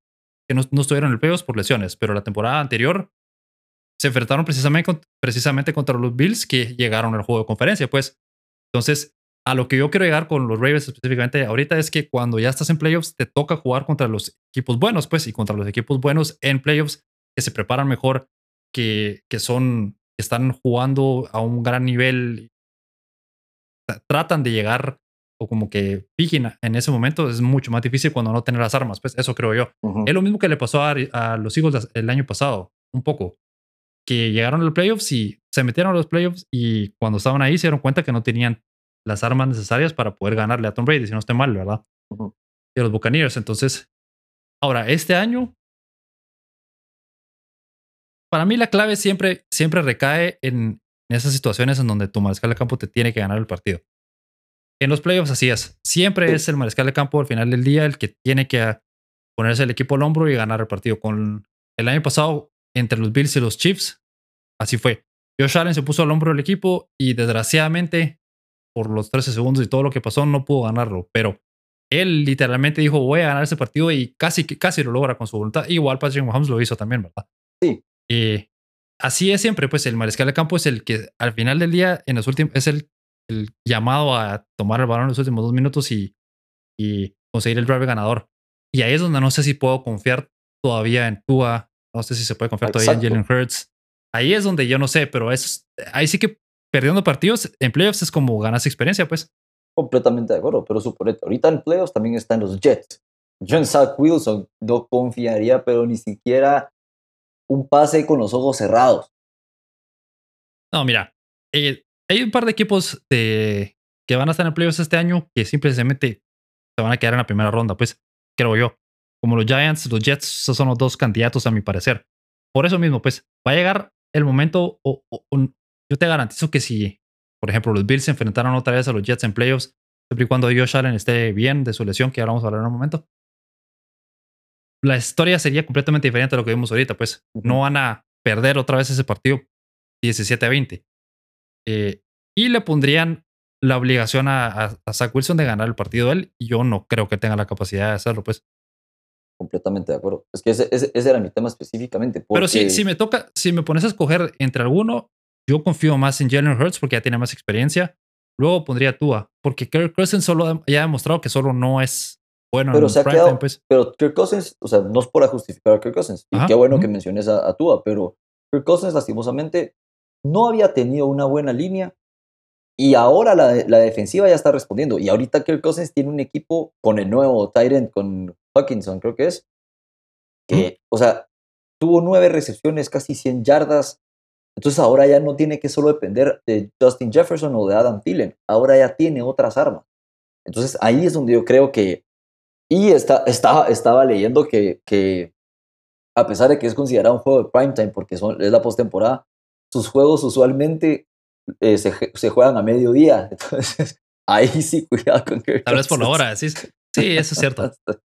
que no, estuvieron en el playoffs por lesiones, pero la temporada anterior se enfrentaron precisamente, precisamente contra los Bills que llegaron al juego de conferencia, pues. Entonces, a lo que yo quiero llegar con los Ravens específicamente ahorita es que cuando ya estás en playoffs, te toca jugar contra los equipos buenos, pues, y contra los equipos buenos en playoffs que se preparan mejor, que, que son, que están jugando a un gran nivel, tratan de llegar o como que piquen en ese momento es mucho más difícil cuando no tienen las armas. Pues eso creo yo. Es lo mismo que le pasó a, los Eagles el año pasado, un poco. Que llegaron a los playoffs y se metieron a los playoffs y cuando estaban ahí se dieron cuenta que no tenían las armas necesarias para poder ganarle a Tom Brady, si no esté mal, ¿verdad? Y a los Buccaneers. Entonces, ahora, este año, para mí la clave siempre, siempre recae en, esas situaciones en donde tu mariscal de campo te tiene que ganar el partido. En los playoffs así es. Siempre es el mariscal de campo al final del día el que tiene que ponerse el equipo al hombro y ganar el partido. Con el año pasado, entre los Bills y los Chiefs, así fue. Josh Allen se puso al hombro del equipo y desgraciadamente, por los 13 segundos y todo lo que pasó, no pudo ganarlo. Pero él literalmente dijo, voy a ganar ese partido y casi, casi lo logra con su voluntad. Igual Patrick Mahomes lo hizo también, ¿verdad? Sí. Y así es siempre, pues el mariscal de campo es el que al final del día, en los últimos, es el, el llamado a tomar el balón en los últimos dos minutos y, y conseguir el drive ganador. Y ahí es donde no sé si puedo confiar todavía en Tua, no sé si se puede confiar todavía en Jalen Hurts. Ahí es donde yo no sé, pero es, ahí sí que perdiendo partidos en playoffs es como ganas experiencia, pues. Completamente de acuerdo, pero suponete, ahorita en playoffs también están los Jets. John Zach Wilson no confiaría, pero ni siquiera un pase con los ojos cerrados. No, mira, eh, hay un par de equipos de, que van a estar en playoffs este año que simplemente se van a quedar en la primera ronda, pues creo yo. Como los Giants, los Jets son los dos candidatos a mi parecer. Por eso mismo, pues va a llegar el momento, o, yo te garantizo que si, por ejemplo, los Bills se enfrentaron otra vez a los Jets en playoffs, siempre y cuando Josh Allen esté bien de su lesión, que ahora vamos a hablar en un momento, la historia sería completamente diferente a lo que vimos ahorita, pues no van a perder otra vez ese partido 17 a 20. Eh, y le pondrían la obligación a, a, Zach Wilson de ganar el partido él, y yo no creo que tenga la capacidad de hacerlo, pues. Completamente de acuerdo. Es que ese, ese, era mi tema específicamente. Pero si, si me toca, si me pones a escoger entre alguno, yo confío más en Jalen Hurts porque ya tiene más experiencia. Luego pondría Tua, porque Kirk Cousins solo ya ha demostrado que solo no es bueno pero se ha quedado, pues. Pero Kirk Cousins, o sea, no es por justificar a Kirk Cousins. Y qué bueno que menciones a, a Tua, pero Kirk Cousins lastimosamente no había tenido una buena línea y ahora la, la, defensiva ya está respondiendo. Y ahorita Kirk Cousins tiene un equipo con el nuevo Tyrant, con Hawkinson, creo que es. Que, o sea, tuvo nueve recepciones, casi 100 yardas. Entonces ahora ya no tiene que solo depender de Justin Jefferson o de Adam Thielen. Ahora ya tiene otras armas. Entonces ahí es donde yo creo que. Y está, estaba, estaba leyendo que, que, a pesar de que es considerado un juego de primetime porque son, es la postemporada, sus juegos usualmente eh, se, se, juegan a mediodía. Entonces, ahí sí, cuidado con que. Tal vez por la hora, sí. Sí, eso es cierto.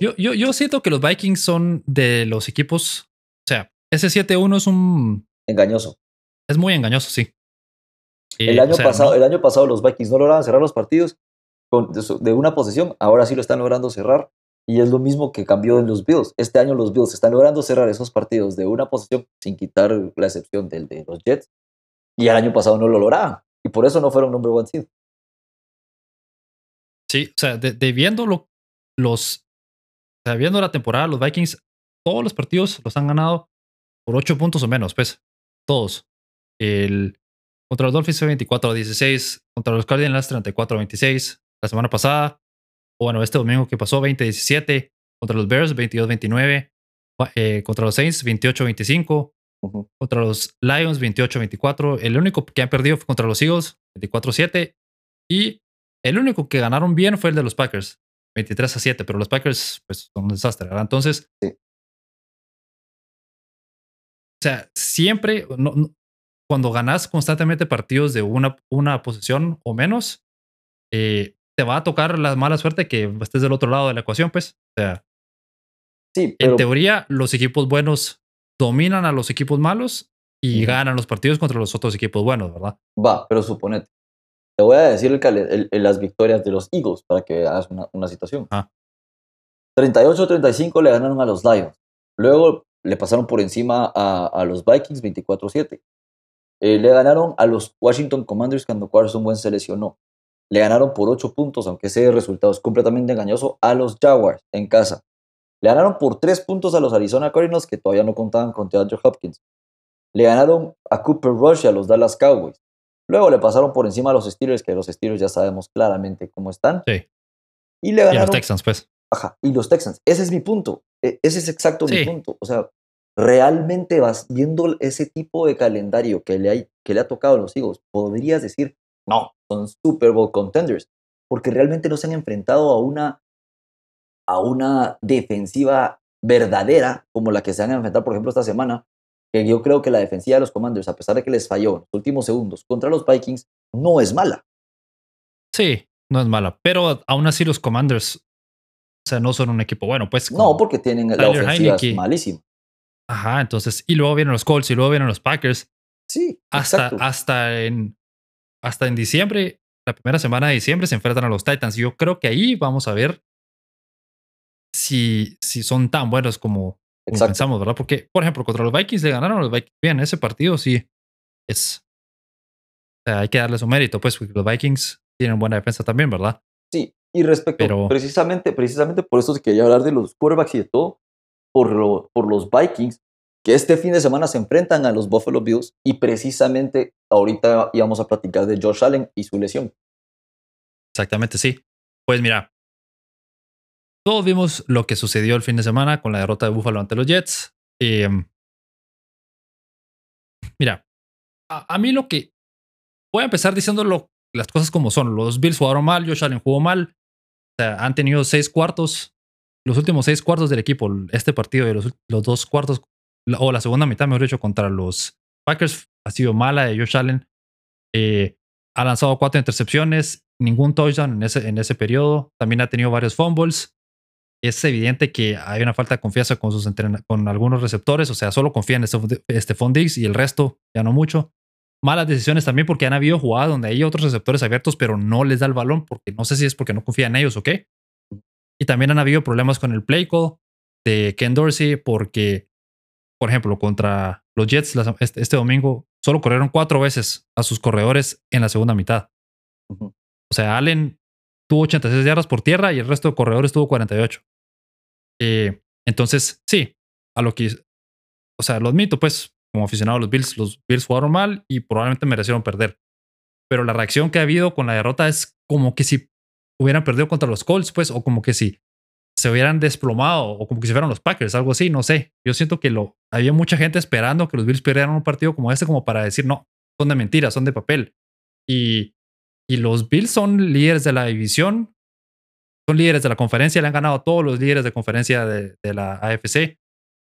Yo, yo, yo siento que los Vikings son de los equipos. O sea, ese 7-1 es un. Engañoso. Es muy engañoso, sí. el, año pasado, el año pasado los Vikings no lograban cerrar los partidos con, de, una posesión. Ahora sí lo están logrando cerrar. Y es lo mismo que cambió en los Bills. Este año los Bills están logrando cerrar esos partidos de una posesión sin quitar la excepción del de los Jets y el año pasado no lo lograban. Y por eso no fueron number one seed. Sí, o sea, de, viendo los. Viendo la temporada, los Vikings, todos los partidos los han ganado por 8 puntos o menos, pues. Todos. El, contra los Dolphins fue 24 a 16. Contra los Cardinals 34 a 26. La semana pasada, o bueno, este domingo que pasó, 20 a 17. Contra los Bears, 22 a 29. Eh, contra los Saints, 28 a 25. Contra los Lions 28-24. El único que han perdido fue contra los Eagles 24-7. Y el único que ganaron bien fue el de los Packers 23-7. Pero los Packers pues, son un desastre. ¿verdad? Entonces, o sea, siempre, cuando ganas constantemente partidos de una, una posición o menos, eh, te va a tocar la mala suerte que estés del otro lado de la ecuación, pues. O sea, sí, en teoría, los equipos buenos dominan a los equipos malos y ganan los partidos contra los otros equipos buenos, ¿verdad? Va, pero suponete. Te voy a decir el, las victorias de los Eagles para que hagas una, una situación. Ah. 38-35 le ganaron a los Lions. Luego le pasaron por encima a, a los Vikings 24-7. Eh, le ganaron a los Washington Commanders cuando Carson Wentz se lesionó. Le ganaron por 8 puntos, aunque ese resultado es completamente engañoso, a los Jaguars en casa. Le ganaron por tres puntos a los Arizona Cardinals, que todavía no contaban con DeAndre Hopkins. Le ganaron a Cooper Rush y a los Dallas Cowboys. Luego le pasaron por encima a los Steelers, que los Steelers ya sabemos claramente cómo están. Sí. Y le ganaron. Y los Texans, pues. Ajá, y los Texans. Ese es mi punto. E, ese es exacto mi punto. O sea, realmente vas viendo ese tipo de calendario que le, hay, que le ha tocado a los Eagles, podrías decir, No, son Super Bowl contenders, porque realmente no se han enfrentado a una, a una defensiva verdadera como la que se han enfrentado, por ejemplo, esta semana, que yo creo que la defensiva de los Commanders, a pesar de que les falló en los últimos segundos contra los Vikings, no es mala. Sí, no es mala, pero aún así los Commanders, o sea, no son un equipo bueno, pues. No, porque tienen la ofensiva malísima. Ajá, entonces, y luego vienen los Colts y luego vienen los Packers. Sí, hasta, hasta en hasta en diciembre, la primera semana de diciembre se enfrentan a los Titans. Yo creo que ahí vamos a ver si, si son tan buenos como, pensamos, ¿verdad? Porque, por ejemplo, contra los Vikings le ganaron a los Vikings. Bien, ese partido sí es. O sea, hay que darle su mérito, pues, porque los Vikings tienen buena defensa también, ¿verdad? Sí, y respecto, precisamente, precisamente por eso quería hablar de los quarterbacks y de todo, por, por los Vikings, que este fin de semana se enfrentan a los Buffalo Bills y precisamente ahorita íbamos a platicar de Josh Allen y su lesión. Exactamente, sí. Pues mira, todos vimos lo que sucedió el fin de semana con la derrota de Buffalo ante los Jets. Em, mira, a, mí lo que... Voy a empezar diciendo las cosas como son. Los Bills jugaron mal, Josh Allen jugó mal. O sea, han tenido seis cuartos, los últimos seis cuartos del equipo, este partido y los, los dos cuartos o la segunda mitad, mejor dicho, contra los Packers ha sido mala de Josh Allen. Eh, ha lanzado cuatro intercepciones, ningún touchdown en ese, en ese periodo. También ha tenido varios fumbles. Es evidente que hay una falta de confianza con, sus con algunos receptores, o sea, solo confía en este, este Diggs y el resto ya no mucho. Malas decisiones también porque han habido jugadas donde hay otros receptores abiertos, pero no les da el balón porque no sé si es porque no confía en ellos o qué. Y también han habido problemas con el play call de Ken Dorsey porque por ejemplo, contra los Jets este, este, domingo, solo corrieron cuatro veces a sus corredores en la segunda mitad. O sea, Allen tuvo 86 yardas por tierra y el resto de corredores tuvo 48. Eh, entonces, sí, a lo que, o sea, lo admito, pues, como aficionado a los Bills, los Bills jugaron mal y probablemente merecieron perder. Pero la reacción que ha habido con la derrota es como que si hubieran perdido contra los Colts, pues, o como que si se hubieran desplomado o como que si fueran los Packers, algo así, no sé. Yo siento que lo había mucha gente esperando que los Bills perdieran un partido como este como para decir, no, son de mentira, son de papel. Y, y los Bills son líderes de la división, son líderes de la conferencia, le han ganado a todos los líderes de conferencia de, de la AFC,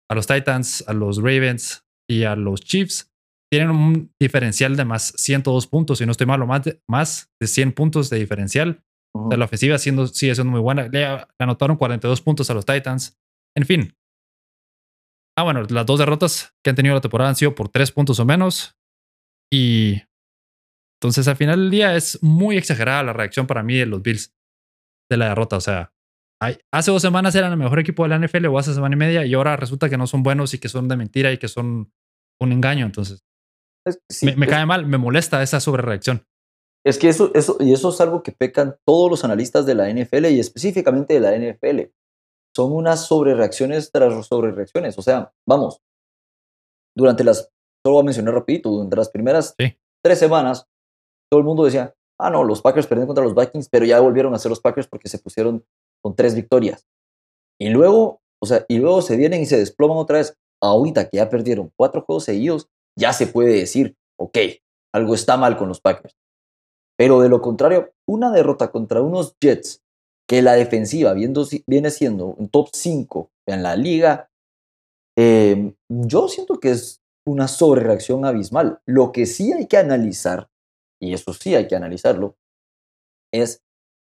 a los Titans, a los Ravens y a los Chiefs. Tienen un diferencial de más 102 puntos, si no estoy malo, más de, más de 100 puntos de diferencial la ofensiva siendo, sigue siendo muy buena. Le, anotaron 42 puntos a los Titans. En fin. Ah, bueno, las dos derrotas que han tenido la temporada han sido por tres puntos o menos. Y entonces al final del día es muy exagerada la reacción para mí de los Bills de la derrota. O sea, hace dos semanas eran el mejor equipo de la NFL o hace semana y media y ahora resulta que no son buenos y que son de mentira y que son un engaño. Entonces, me, cae mal, me molesta esa sobrereacción. Es que eso, eso, y eso es algo que pecan todos los analistas de la NFL y específicamente de la NFL. Son unas sobrereacciones tras sobrereacciones. O sea, vamos, durante las, solo voy a mencionar rapidito, durante las primeras tres semanas, todo el mundo decía, ah, no, los Packers perdieron contra los Vikings, pero ya volvieron a ser los Packers porque se pusieron con tres victorias. Y luego, o sea, y luego se vienen y se desploman otra vez. Ahorita que ya perdieron cuatro juegos seguidos, ya se puede decir, ok, algo está mal con los Packers. Pero de lo contrario, una derrota contra unos Jets que la defensiva viene siendo un top 5 en la liga, em, yo siento que es una sobrereacción abismal. Lo que sí hay que analizar, y eso sí hay que analizarlo, es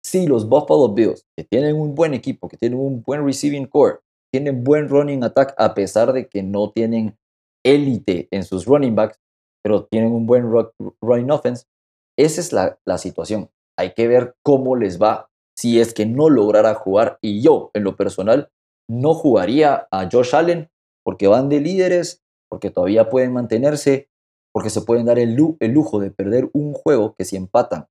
si los Buffalo Bills, que tienen un buen equipo, que tienen un buen receiving core, tienen buen running attack, a pesar de que no tienen élite en sus running backs, pero tienen un buen running offense, esa es la, situación. Hay que ver cómo les va si es que no lograra jugar. Y yo, en lo personal, no jugaría a Josh Allen porque van de líderes, porque todavía pueden mantenerse, porque se pueden dar el, lujo de perder un juego que si empatan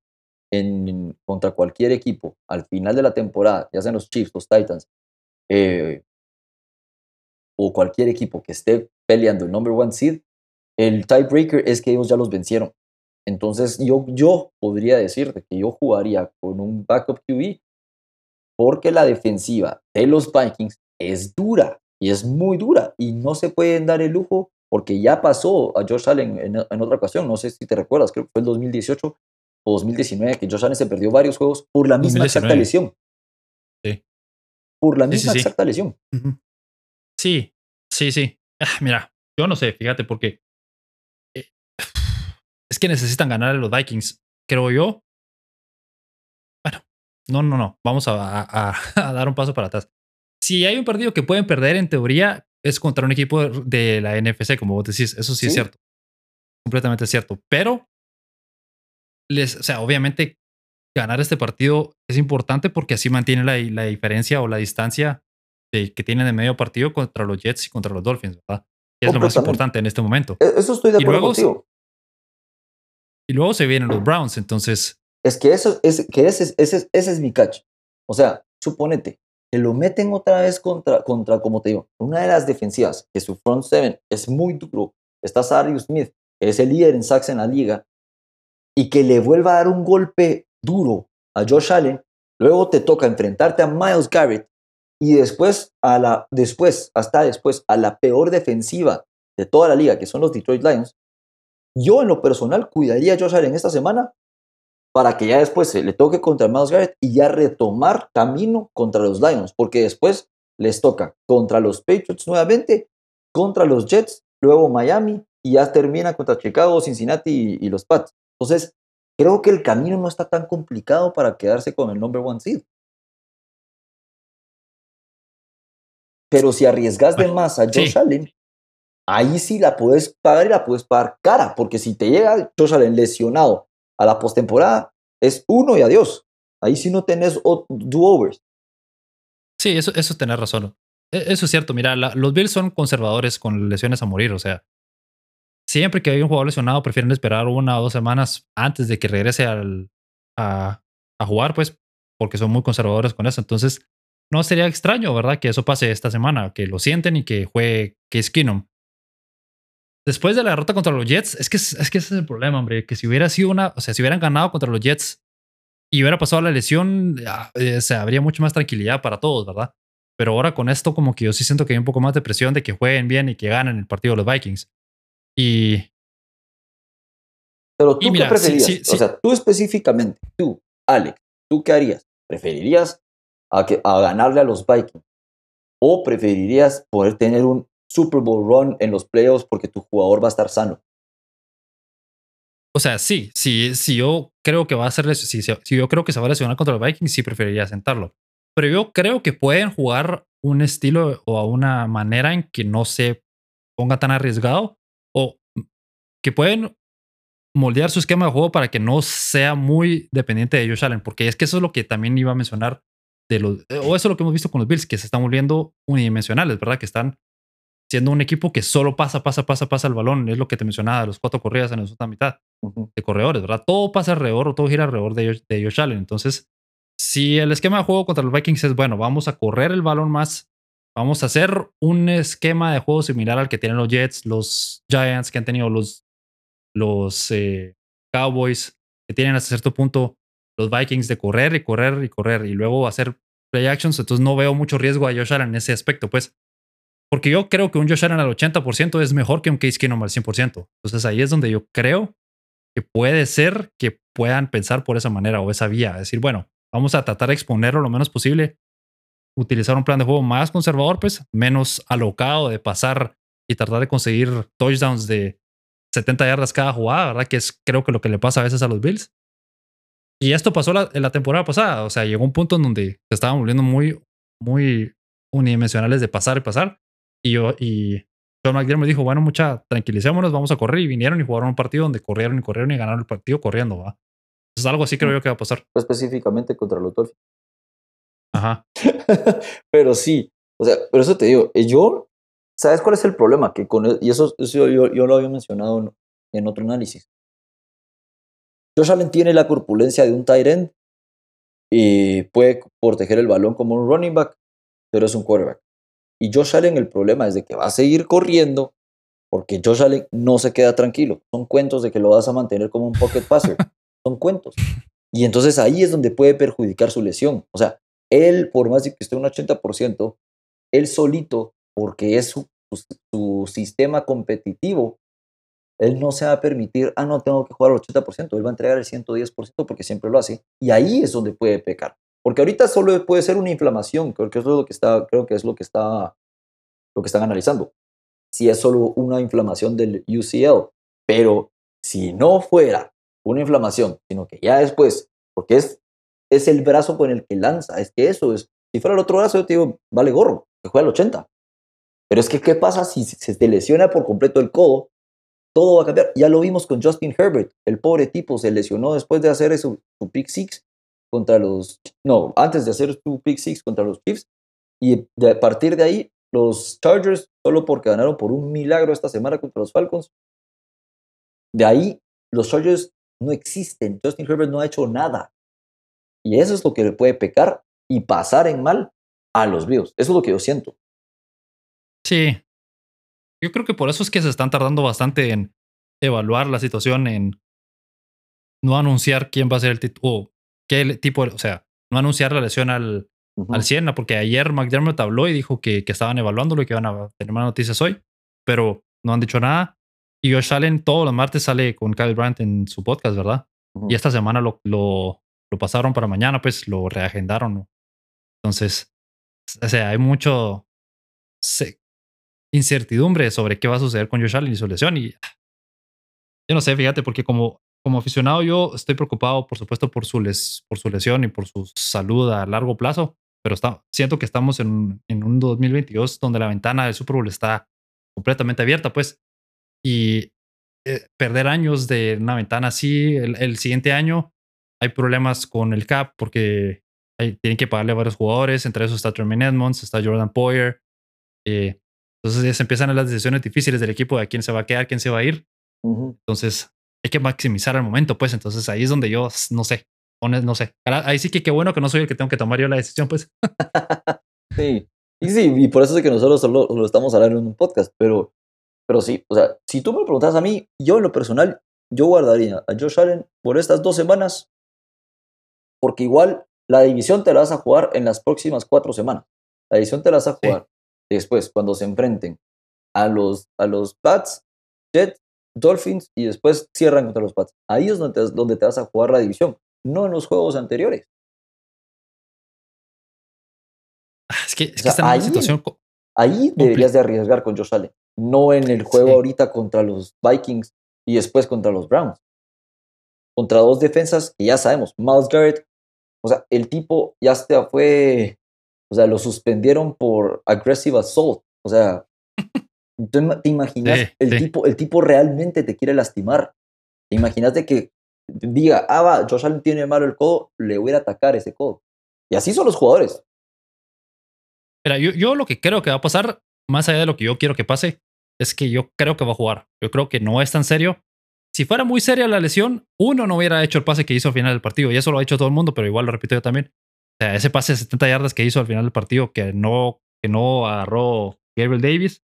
en, contra cualquier equipo al final de la temporada, ya sean los Chiefs, los Titans, eh, o cualquier equipo que esté peleando el number one seed, el tiebreaker es que ellos ya los vencieron. Entonces yo, yo podría decirte que yo jugaría con un backup QB porque la defensiva de los Vikings es dura y es muy dura y no se pueden dar el lujo porque ya pasó a Josh Allen en, otra ocasión, no sé si te recuerdas, creo que fue el 2018 o 2019 que Josh Allen se perdió varios juegos por la misma exacta lesión. Sí. Por la misma exacta lesión. Sí, sí, sí. Ah, mira, yo no sé, fíjate, porque es que necesitan ganar a los Vikings, creo yo. Bueno, no, no, no. Vamos a, dar un paso para atrás. Si hay un partido que pueden perder, en teoría, es contra un equipo de la NFC, como vos decís. Eso sí, es cierto. Completamente cierto. Pero, les, o sea, obviamente ganar este partido es importante porque así mantiene la, la diferencia o la distancia de, que tienen de medio partido contra los Jets y contra los Dolphins, ¿verdad? Que es lo más importante en este momento. E, eso estoy de acuerdo contigo. Y luego se vienen los Browns, entonces. Es que eso es que ese, ese, ese es mi catch. O sea, suponete, que lo meten otra vez contra, contra, como te digo, una de las defensivas, que su front seven es muy duro. Está Sarius Smith, que es el líder en sacks en la liga, y que le vuelva a dar un golpe duro a Josh Allen, luego te toca enfrentarte a Miles Garrett y después, a la, después, hasta después, a la peor defensiva de toda la liga, que son los Detroit Lions, yo en lo personal cuidaría a Josh Allen esta semana para que ya después se le toque contra Miles Garrett y ya retomar camino contra los Lions, porque después les toca contra los Patriots nuevamente, contra los Jets, luego Miami y ya termina contra Chicago, Cincinnati y, y los Pats. Entonces, creo que el camino no está tan complicado para quedarse con el number one seed. Pero si arriesgas de más a Josh Allen, ahí sí la puedes pagar y la puedes pagar cara, porque si te llega Josh Allen lesionado a la postemporada, es uno y adiós. Ahí sí no tenés do-overs. Sí, eso, eso tenés razón. E, eso es cierto. Mira, los Bills son conservadores con lesiones a morir. O sea, siempre que hay un jugador lesionado, prefieren esperar una o dos semanas antes de que regrese al, a, a, jugar, pues, porque son muy conservadores con eso. Entonces, no sería extraño, ¿verdad? Que eso pase esta semana, que lo sienten y que juegue Case Keenum. Después de la derrota contra los Jets, es que, es que ese es el problema, hombre, que si hubiera sido una, o sea, si hubieran ganado contra los Jets y hubiera pasado la lesión, eh, se habría mucho más tranquilidad para todos, ¿verdad? Pero ahora con esto, como que yo sí siento que hay un poco más de presión de que jueguen bien y que ganen el partido de los Vikings. Y. Pero tú qué preferirías? O sea, tú específicamente, tú, Alex, ¿tú qué harías? ¿Preferirías a, que, a ganarle a los Vikings? ¿O preferirías poder tener un Super Bowl run en los playoffs porque tu jugador va a estar sano? O sea, sí, sí, si yo creo que va a ser, si, si yo creo que se va a lesionar contra los Vikings, sí preferiría sentarlo. Pero yo creo que pueden jugar un estilo o a una manera en que no se ponga tan arriesgado o que pueden moldear su esquema de juego para que no sea muy dependiente de Josh Allen, porque es que eso es lo que también iba a mencionar de los, o eso es lo que hemos visto con los Bills, que se están volviendo unidimensionales, ¿verdad? Que están siendo un equipo que solo pasa, pasa, pasa, pasa el balón, es lo que te mencionaba, los cuatro corridas en la segunda mitad de corredores, ¿verdad? Todo pasa alrededor, todo gira alrededor de, de Josh Allen. Entonces, si el esquema de juego contra los Vikings es bueno, vamos a correr el balón más Vamos a hacer un esquema de juego similar al que tienen los Jets, los Giants que han tenido los, los eh, Cowboys, que tienen hasta cierto punto los Vikings de correr y correr y correr y luego hacer play actions. Entonces no veo mucho riesgo a Josh Allen en ese aspecto, pues. Porque yo creo que un Josh Allen al 80% es mejor que un Case Keenum al 100%. Entonces ahí es donde yo creo que puede ser que puedan pensar por esa manera o esa vía. Decir, bueno, vamos a tratar de exponerlo lo menos posible utilizar un plan de juego más conservador, pues menos alocado de pasar y tratar de conseguir touchdowns de 70 yardas cada jugada, ¿verdad? Que es creo que lo que le pasa a veces a los Bills. Y esto pasó la, en la temporada pasada, o sea, llegó un punto en donde se estaban volviendo muy, muy unidimensionales de pasar y pasar. Y yo, y John McDermott me dijo, bueno, mucha, tranquilicémonos, vamos a correr. Y vinieron y jugaron un partido donde corrieron y corrieron y ganaron el partido corriendo, ¿va? Es algo así creo yo que va a pasar. Específicamente contra los Dolphins. Ajá. pero sí, o sea, pero eso te digo, eh, yo, ¿sabes cuál es el problema? Que con, e, y eso, yo, yo, lo había mencionado en, otro análisis. Josh Allen tiene la corpulencia de un tight end y puede proteger el balón como un running back, pero es un quarterback. Y Josh Allen, el problema es de que va a seguir corriendo porque Josh Allen no se queda tranquilo. Son cuentos de que lo vas a mantener como un pocket passer. Son cuentos. Y entonces ahí es donde puede perjudicar su lesión. O sea, él, por más de que esté un 80%, él solito, porque es su, sistema competitivo, él no se va a permitir, ah, no, tengo que jugar al 80%, él va a entregar el 110% porque siempre lo hace. Y ahí es donde puede pecar. Porque ahorita solo puede ser una inflamación, creo que es lo que está, creo que es lo que está, lo que están analizando. Si es solo una inflamación del UCL, pero si no fuera una inflamación, sino que ya después, porque es, es el brazo con el que lanza, es que eso es, si fuera el otro brazo, yo te digo, vale gorro, que juega al 80. Pero es que, ¿qué pasa si se te lesiona por completo el codo? Todo va a cambiar. Ya lo vimos con Justin Herbert. El pobre tipo se lesionó después de hacer su, su pick six contra los, no, antes de hacer su pick six contra los Chiefs. Y a partir de ahí, los Chargers, solo porque ganaron por un milagro esta semana contra los Falcons, de ahí los Chargers no existen. Justin Herbert no ha hecho nada. Y eso es lo que le puede pecar y pasar en mal a los Bills. Eso es lo que yo siento. Sí. Yo creo que por eso es que se están tardando bastante en evaluar la situación, en no anunciar quién va a ser el título qué tipo, o sea, no anunciar la lesión al, al Siena, porque ayer McDermott habló y dijo que, que estaban evaluándolo y que iban a tener más noticias hoy, pero no han dicho nada. Y Josh Allen todos los martes sale con Kyle Brandt en su podcast, ¿verdad? Y esta semana lo, lo, lo, pasaron para mañana, pues lo reagendaron. Entonces, o sea, hay mucho incertidumbre sobre qué va a suceder con Josh Allen y su lesión. Y yo no sé, fíjate, porque como como aficionado yo estoy preocupado, por supuesto, por su, les, por su lesión y por su salud a largo plazo, pero está, siento que estamos en, en un 2022 donde la ventana del Super Bowl está completamente abierta, pues, y eh, perder años de una ventana así, el, siguiente año hay problemas con el cap porque hay, tienen que pagarle a varios jugadores, entre esos está Tremaine Edmonds, está Jordan Poyer, eh, entonces ya se empiezan las decisiones difíciles del equipo de quién se va a quedar, quién se va a ir. Entonces, hay que maximizar el momento, pues entonces ahí es donde yo no sé, no sé. Ahí sí que qué bueno que no soy el que tengo que tomar yo la decisión, pues. sí, y sí, y por eso es que nosotros solo lo estamos hablando en un podcast, pero, pero sí, o sea, si tú me preguntas a mí, yo en lo personal, yo guardaría a Josh Allen por estas dos semanas, porque igual la división te la vas a jugar en las próximas cuatro semanas. La división te la vas a jugar después, cuando se enfrenten a los, a los Pats, Jets Dolphins y después cierran contra los Pats. Ahí es donde te, donde te vas a jugar la división, no en los juegos anteriores. Ah, es que, es que ahí, situación. Ahí deberías de arriesgar con Josh Allen, no en el juego ahorita contra los Vikings y después contra los Browns. Contra dos defensas que ya sabemos, Miles Garrett, o sea, el tipo ya fue, o sea, lo suspendieron por aggressive assault, o sea, ¿Te imaginas? el, Tipo, el tipo realmente te quiere lastimar. ¿Te imaginas de que diga, ah, va, Josh Allen tiene malo el codo, le voy a atacar ese codo? Y así son los jugadores. Mira, yo, yo lo que creo que va a pasar, más allá de lo que yo quiero que pase, es que yo creo que va a jugar. Yo creo que no es tan serio. Si fuera muy seria la lesión, uno no hubiera hecho el pase que hizo al final del partido. Y eso lo ha hecho todo el mundo, pero igual lo repito yo también. O sea, ese pase de 70 yardas que hizo al final del partido, que no, que no agarró Gabriel Davis,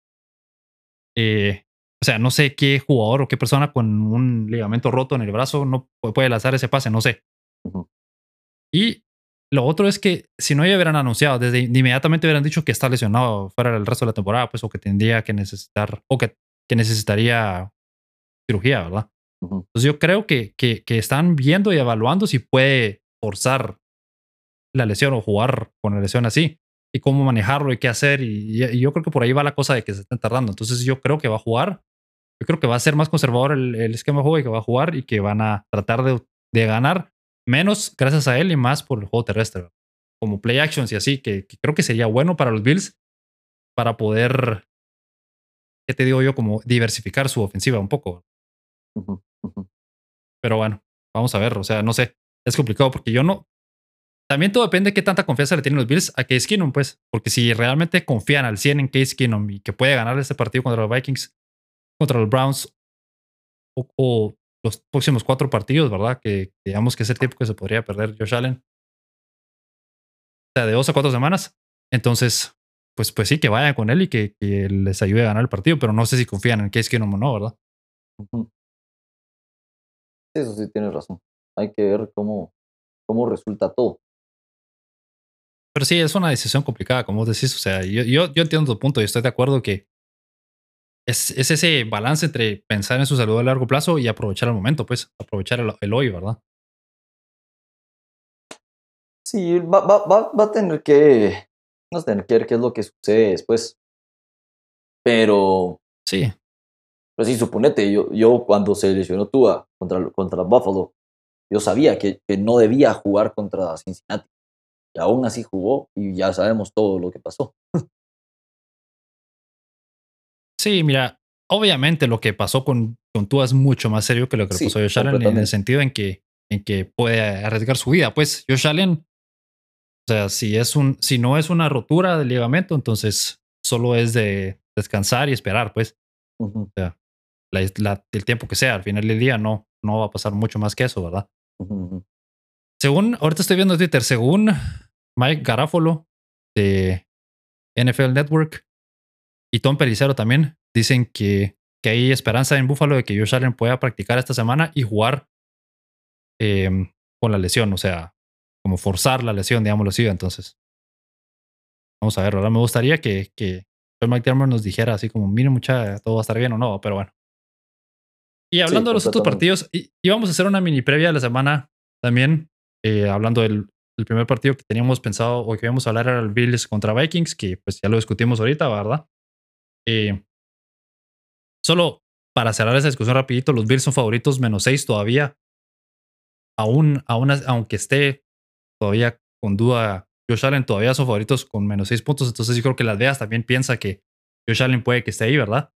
eh, o sea, no sé qué jugador o qué persona con un ligamento roto en el brazo no puede lanzar ese pase, no sé. Y lo otro es que si no ya hubieran anunciado, desde inmediatamente hubieran dicho que está lesionado fuera del resto de la temporada, pues o que tendría que necesitar o que, que necesitaría cirugía, ¿verdad? Entonces yo creo que, que, que, están viendo y evaluando si puede forzar la lesión o jugar con la lesión así y cómo manejarlo y qué hacer. Y, yo creo que por ahí va la cosa de que se están tardando. Entonces yo creo que va a jugar. Yo creo que va a ser más conservador el, esquema de juego y que va a jugar y que van a tratar de, de, ganar menos gracias a él y más por el juego terrestre. Como play actions y así, que, creo que sería bueno para los Bills para poder, ¿qué te digo yo? Como diversificar su ofensiva un poco. Pero bueno, vamos a ver. O sea, no sé. Es complicado porque yo no, también todo depende de qué tanta confianza le tienen los Bills a Case Keenum, pues. Porque si realmente confían al 100 en Case Keenum y que puede ganar este partido contra los Vikings, contra los Browns o, los próximos cuatro partidos, ¿verdad? Que digamos que es el tiempo que se podría perder Josh Allen. O sea, de dos a cuatro semanas. Entonces, pues, pues sí, que vayan con él y que, les ayude a ganar el partido, pero no sé si confían en Case Keenum o no, ¿verdad? Eso sí tienes razón. Hay que ver cómo, cómo resulta todo. Pero sí, es una decisión complicada, como vos decís. O sea, yo, yo, yo entiendo tu punto y estoy de acuerdo que es, es, ese balance entre pensar en su salud a largo plazo y aprovechar el momento, pues, aprovechar el, el hoy, ¿verdad? Sí, va, va, va, va a tener que, no tener que ver qué es lo que sucede después. Pero, sí. Pero sí, suponete, yo, yo cuando se lesionó Tua contra, contra Buffalo, yo sabía que, que no debía jugar contra Cincinnati. Y aún así jugó y ya sabemos todo lo que pasó. Sí, mira, obviamente lo que pasó con, con Tua es mucho más serio que lo que le pasó a Josh Allen en el sentido en que, en que puede arriesgar su vida. Pues Josh Allen, o sea, si, es un, si no es una rotura del ligamento, entonces solo es de descansar y esperar, pues. O sea, el tiempo que sea, al final del día no, no va a pasar mucho más que eso, ¿verdad? Según, ahorita estoy viendo Twitter, según Mike Garafolo de NFL Network, y Tom Pelicero también dicen que, que hay esperanza en Buffalo de que Josh Allen pueda practicar esta semana y jugar em, con la lesión, o sea, como forzar la lesión, digámoslo así. Entonces, vamos a ver. Ahora me gustaría que, que Mike nos dijera así como, miren, mucha, todo va a estar bien o no, pero bueno. Y hablando de los otros partidos, íbamos a hacer una mini previa de la semana también, eh, hablando del, primer partido que teníamos pensado o que íbamos a hablar era el Bills contra Vikings, que pues ya lo discutimos ahorita, ¿verdad? Eh, solo para cerrar esa discusión rapidito, los Bills son favoritos menos 6 todavía. Aún, aún, aunque esté todavía con duda Josh Allen, todavía son favoritos con menos 6 puntos. Entonces yo creo que las Vegas también piensa que Josh Allen puede que esté ahí, ¿verdad?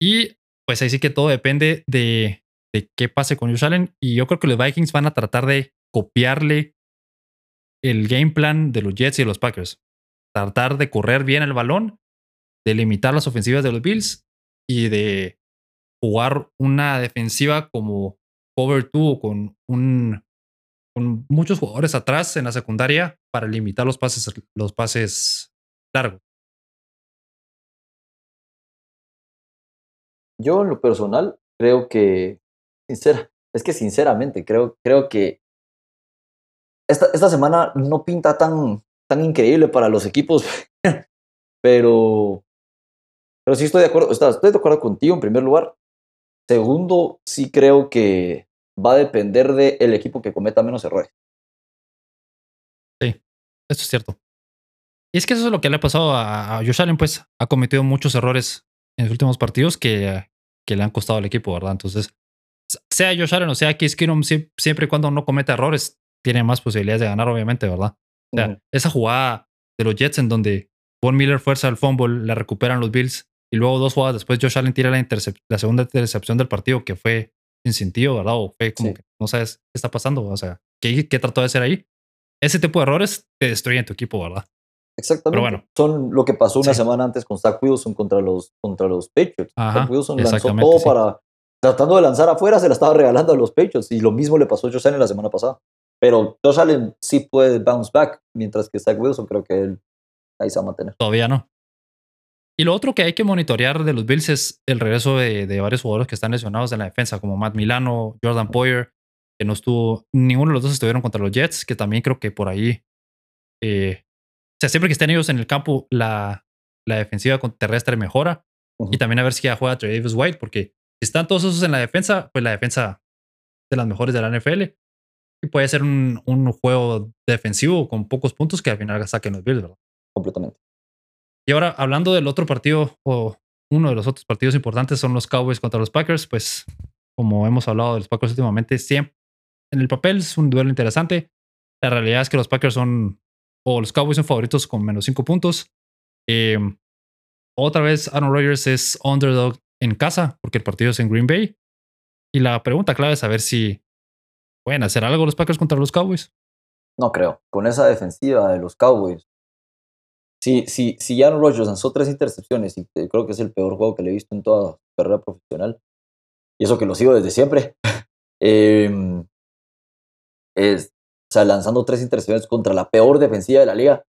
Y pues ahí sí que todo depende de, de qué pase con Josh Allen. Y yo creo que los Vikings van a tratar de copiarle el game plan de los Jets y los Packers. Tratar de correr bien el balón de limitar las ofensivas de los Bills y de jugar una defensiva como cover 2 con un con muchos jugadores atrás en la secundaria para limitar los pases los pases largos. Yo en lo personal creo que sincera, es que sinceramente creo creo que esta, semana no pinta tan tan increíble para los equipos, pero pero sí estoy de acuerdo, estoy de acuerdo contigo en primer lugar. Segundo, sí creo que va a depender del equipo que cometa menos errores. Sí, esto es cierto. Y es que eso es lo que le ha pasado a, Josh Allen, pues ha cometido muchos errores en los últimos partidos que, que le han costado al equipo, ¿verdad? Entonces, sea Josh Allen o sea Case Keenum, siempre y cuando no cometa errores, tiene más posibilidades de ganar, obviamente, ¿verdad? O sea, esa jugada de los Jets en donde Von Miller fuerza el fumble, la recuperan los Bills y luego dos jugadas después Josh Allen tira la, la segunda intercepción del partido que fue sin sentido, ¿verdad? O fue como que no sabes qué está pasando, o sea, ¿qué, qué trató de hacer ahí? Ese tipo de errores te destruyen tu equipo, ¿verdad? Exactamente. Pero bueno, Son lo que pasó una semana antes con Zach Wilson contra los, contra los Patriots. Zach Wilson lanzó todo para, tratando de lanzar afuera, se la estaba regalando a los Patriots y lo mismo le pasó a Josh Allen la semana pasada. Pero Josh Allen sí puede bounce back, mientras que Zach Wilson creo que él ahí se va a mantener. Todavía no. Y lo otro que hay que monitorear de los Bills es el regreso de, varios jugadores que están lesionados en la defensa, como Matt Milano, Jordan Poyer, que no estuvo, ninguno de los dos estuvieron contra los Jets, que también creo que por ahí, eh, o sea, siempre que estén ellos en el campo, la, la defensiva terrestre mejora. Y también a ver si ya juega Davis White, porque si están todos esos en la defensa, pues la defensa de las mejores de la NFL. Y puede ser un, un juego defensivo con pocos puntos que al final saquen los Bills, ¿verdad? Completamente. Y ahora, hablando del otro partido, o uno de los otros partidos importantes son los Cowboys contra los Packers, pues como hemos hablado de los Packers últimamente, siempre en el papel es un duelo interesante. La realidad es que los Packers son, o los Cowboys son favoritos con menos cinco puntos. Em, otra vez Aaron Rodgers es underdog en casa, porque el partido es en Green Bay. Y la pregunta clave es saber si pueden hacer algo los Packers contra los Cowboys. No creo. Con esa defensiva de los Cowboys, si, si, si Aaron Rodgers lanzó tres intercepciones y creo que es el peor juego que le he visto en toda su carrera profesional, y eso que lo sigo desde siempre, em, es, o sea, lanzando tres intercepciones contra la peor defensiva de la liga.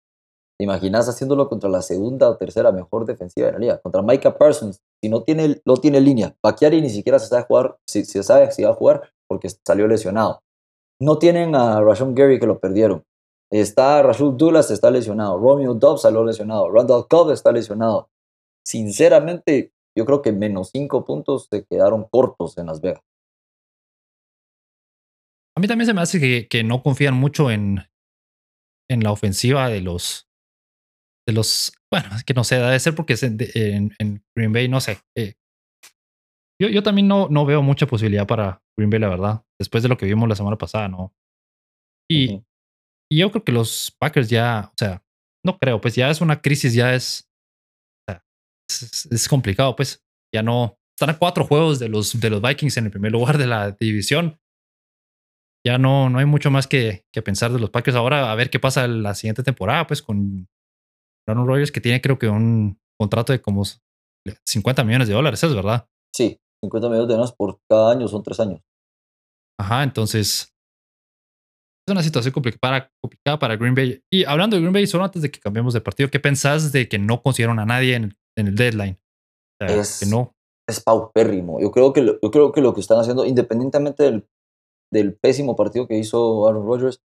¿Te imaginas haciéndolo contra la segunda o tercera mejor defensiva de la liga? Contra Micah Parsons, si no tiene, no tiene línea. y ni siquiera se sabe jugar, si, se sabe si va a jugar porque salió lesionado. No tienen a Rashon Gary que lo perdieron. Está Rashul Dulas, está lesionado. Romeo Dobbs salió lesionado. Randall Cobb está lesionado. sinceramente, yo creo que menos cinco puntos se quedaron cortos en Las Vegas. A mí también se me hace que, no confían mucho en, en la ofensiva de los de los bueno es que no sé debe ser porque es en, en, Green Bay no sé eh, yo, yo también no, no veo mucha posibilidad para Green Bay la verdad después de lo que vimos la semana pasada no y, y yo creo que los Packers ya o sea no creo pues ya es una crisis ya es es, es complicado pues ya no están a cuatro juegos de los de los Vikings en el primer lugar de la división. Ya no, no hay mucho más que, que, pensar de los Packers. Ahora, a ver qué pasa la siguiente temporada, pues con Aaron Rodgers, que tiene creo que un contrato de como 50 millones de dólares, ¿es verdad? Sí, 50 millones de dólares por cada año, son tres años. Ajá, entonces es una situación complicada, complicada para Green Bay. Y hablando de Green Bay, solo antes de que cambiemos de partido, ¿qué pensás de que no consiguieron a nadie en, en el deadline? es, que no. Es paupérrimo. Yo creo, que, yo creo que lo que están haciendo, independientemente del del pésimo partido que hizo Aaron Rodgers.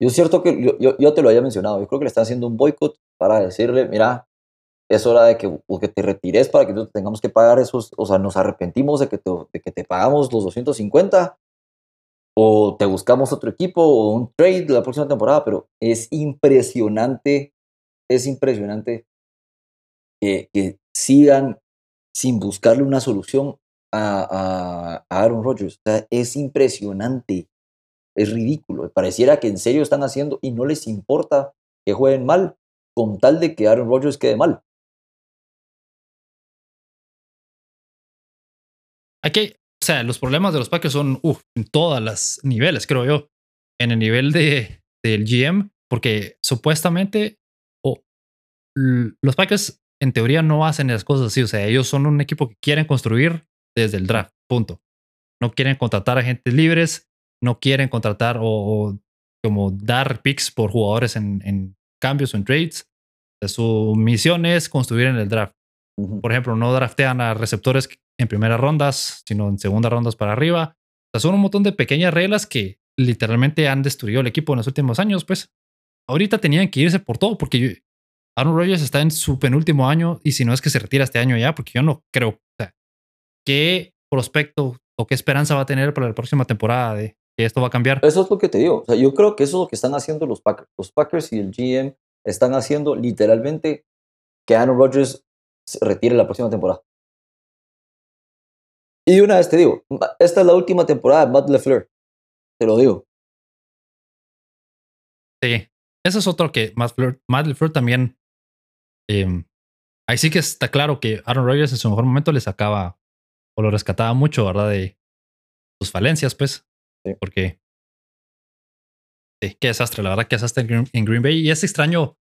Yo es cierto que yo, yo, te lo había mencionado, yo creo que le están haciendo un boicot para decirle, mira, es hora de que, te retires para que no tengamos que pagar esos, o sea, nos arrepentimos de que te, pagamos los 250 o te buscamos otro equipo o un trade la próxima temporada, pero es impresionante, es impresionante que, que sigan sin buscarle una solución a, Aaron Rodgers. O sea, es impresionante, es ridículo. Pareciera que en serio están haciendo y no les importa que jueguen mal con tal de que Aaron Rodgers quede mal. Aquí, o sea, los problemas de los Packers son en todas las niveles, creo yo. En el nivel de, del GM, porque supuestamente los Packers en teoría no hacen las cosas así. O sea, ellos son un equipo que quieren construir desde el draft, punto. No quieren contratar agentes libres, no quieren contratar o, como dar picks por jugadores en, cambios o en trades. Su misión es construir en el draft. Por ejemplo, no draftean a receptores en primeras rondas, sino en segundas rondas para arriba. O sea, son un montón de pequeñas reglas que literalmente han destruido el equipo en los últimos años. Pues ahorita tenían que irse por todo porque Aaron Rodgers está en su penúltimo año y si no es que se retira este año ya, porque yo no creo ¿qué prospecto o qué esperanza va a tener para la próxima temporada de que esto va a cambiar? Eso es lo que te digo. O sea, yo creo que eso es lo que están haciendo los Packers. Los Packers y el GM están haciendo literalmente que Aaron Rodgers retire la próxima temporada. Y una vez te digo, esta es la última temporada de Matt LeFleur. Te lo digo. Sí, eso es otro que Matt LeFleur, Matt LeFleur también. Em, ahí sí que está claro que Aaron Rodgers en su mejor momento le sacaba o lo rescataba mucho, ¿verdad? De sus falencias, pues. Porque. Sí, qué desastre, la verdad, qué desastre en Green, Bay. Y es extraño.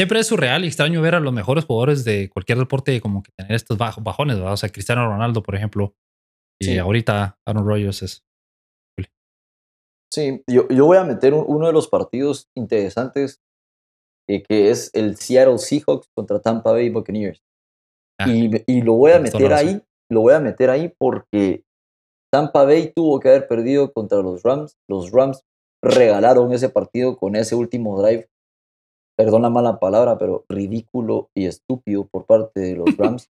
Siempre es surreal y extraño ver a los mejores jugadores de cualquier deporte como que tener estos bajones, ¿verdad? O sea, Cristiano Ronaldo, por ejemplo. Y ahorita Aaron Rodgers es. Sí, yo, yo voy a meter uno de los partidos interesantes eh, que es el Seattle Seahawks contra Tampa Bay Buccaneers. Ah, y, y, lo voy a meter ahí lo voy a meter ahí porque Tampa Bay tuvo que haber perdido contra los Rams. Los Rams regalaron ese partido con ese último drive. Perdón la mala palabra, pero ridículo y estúpido por parte de los Rams.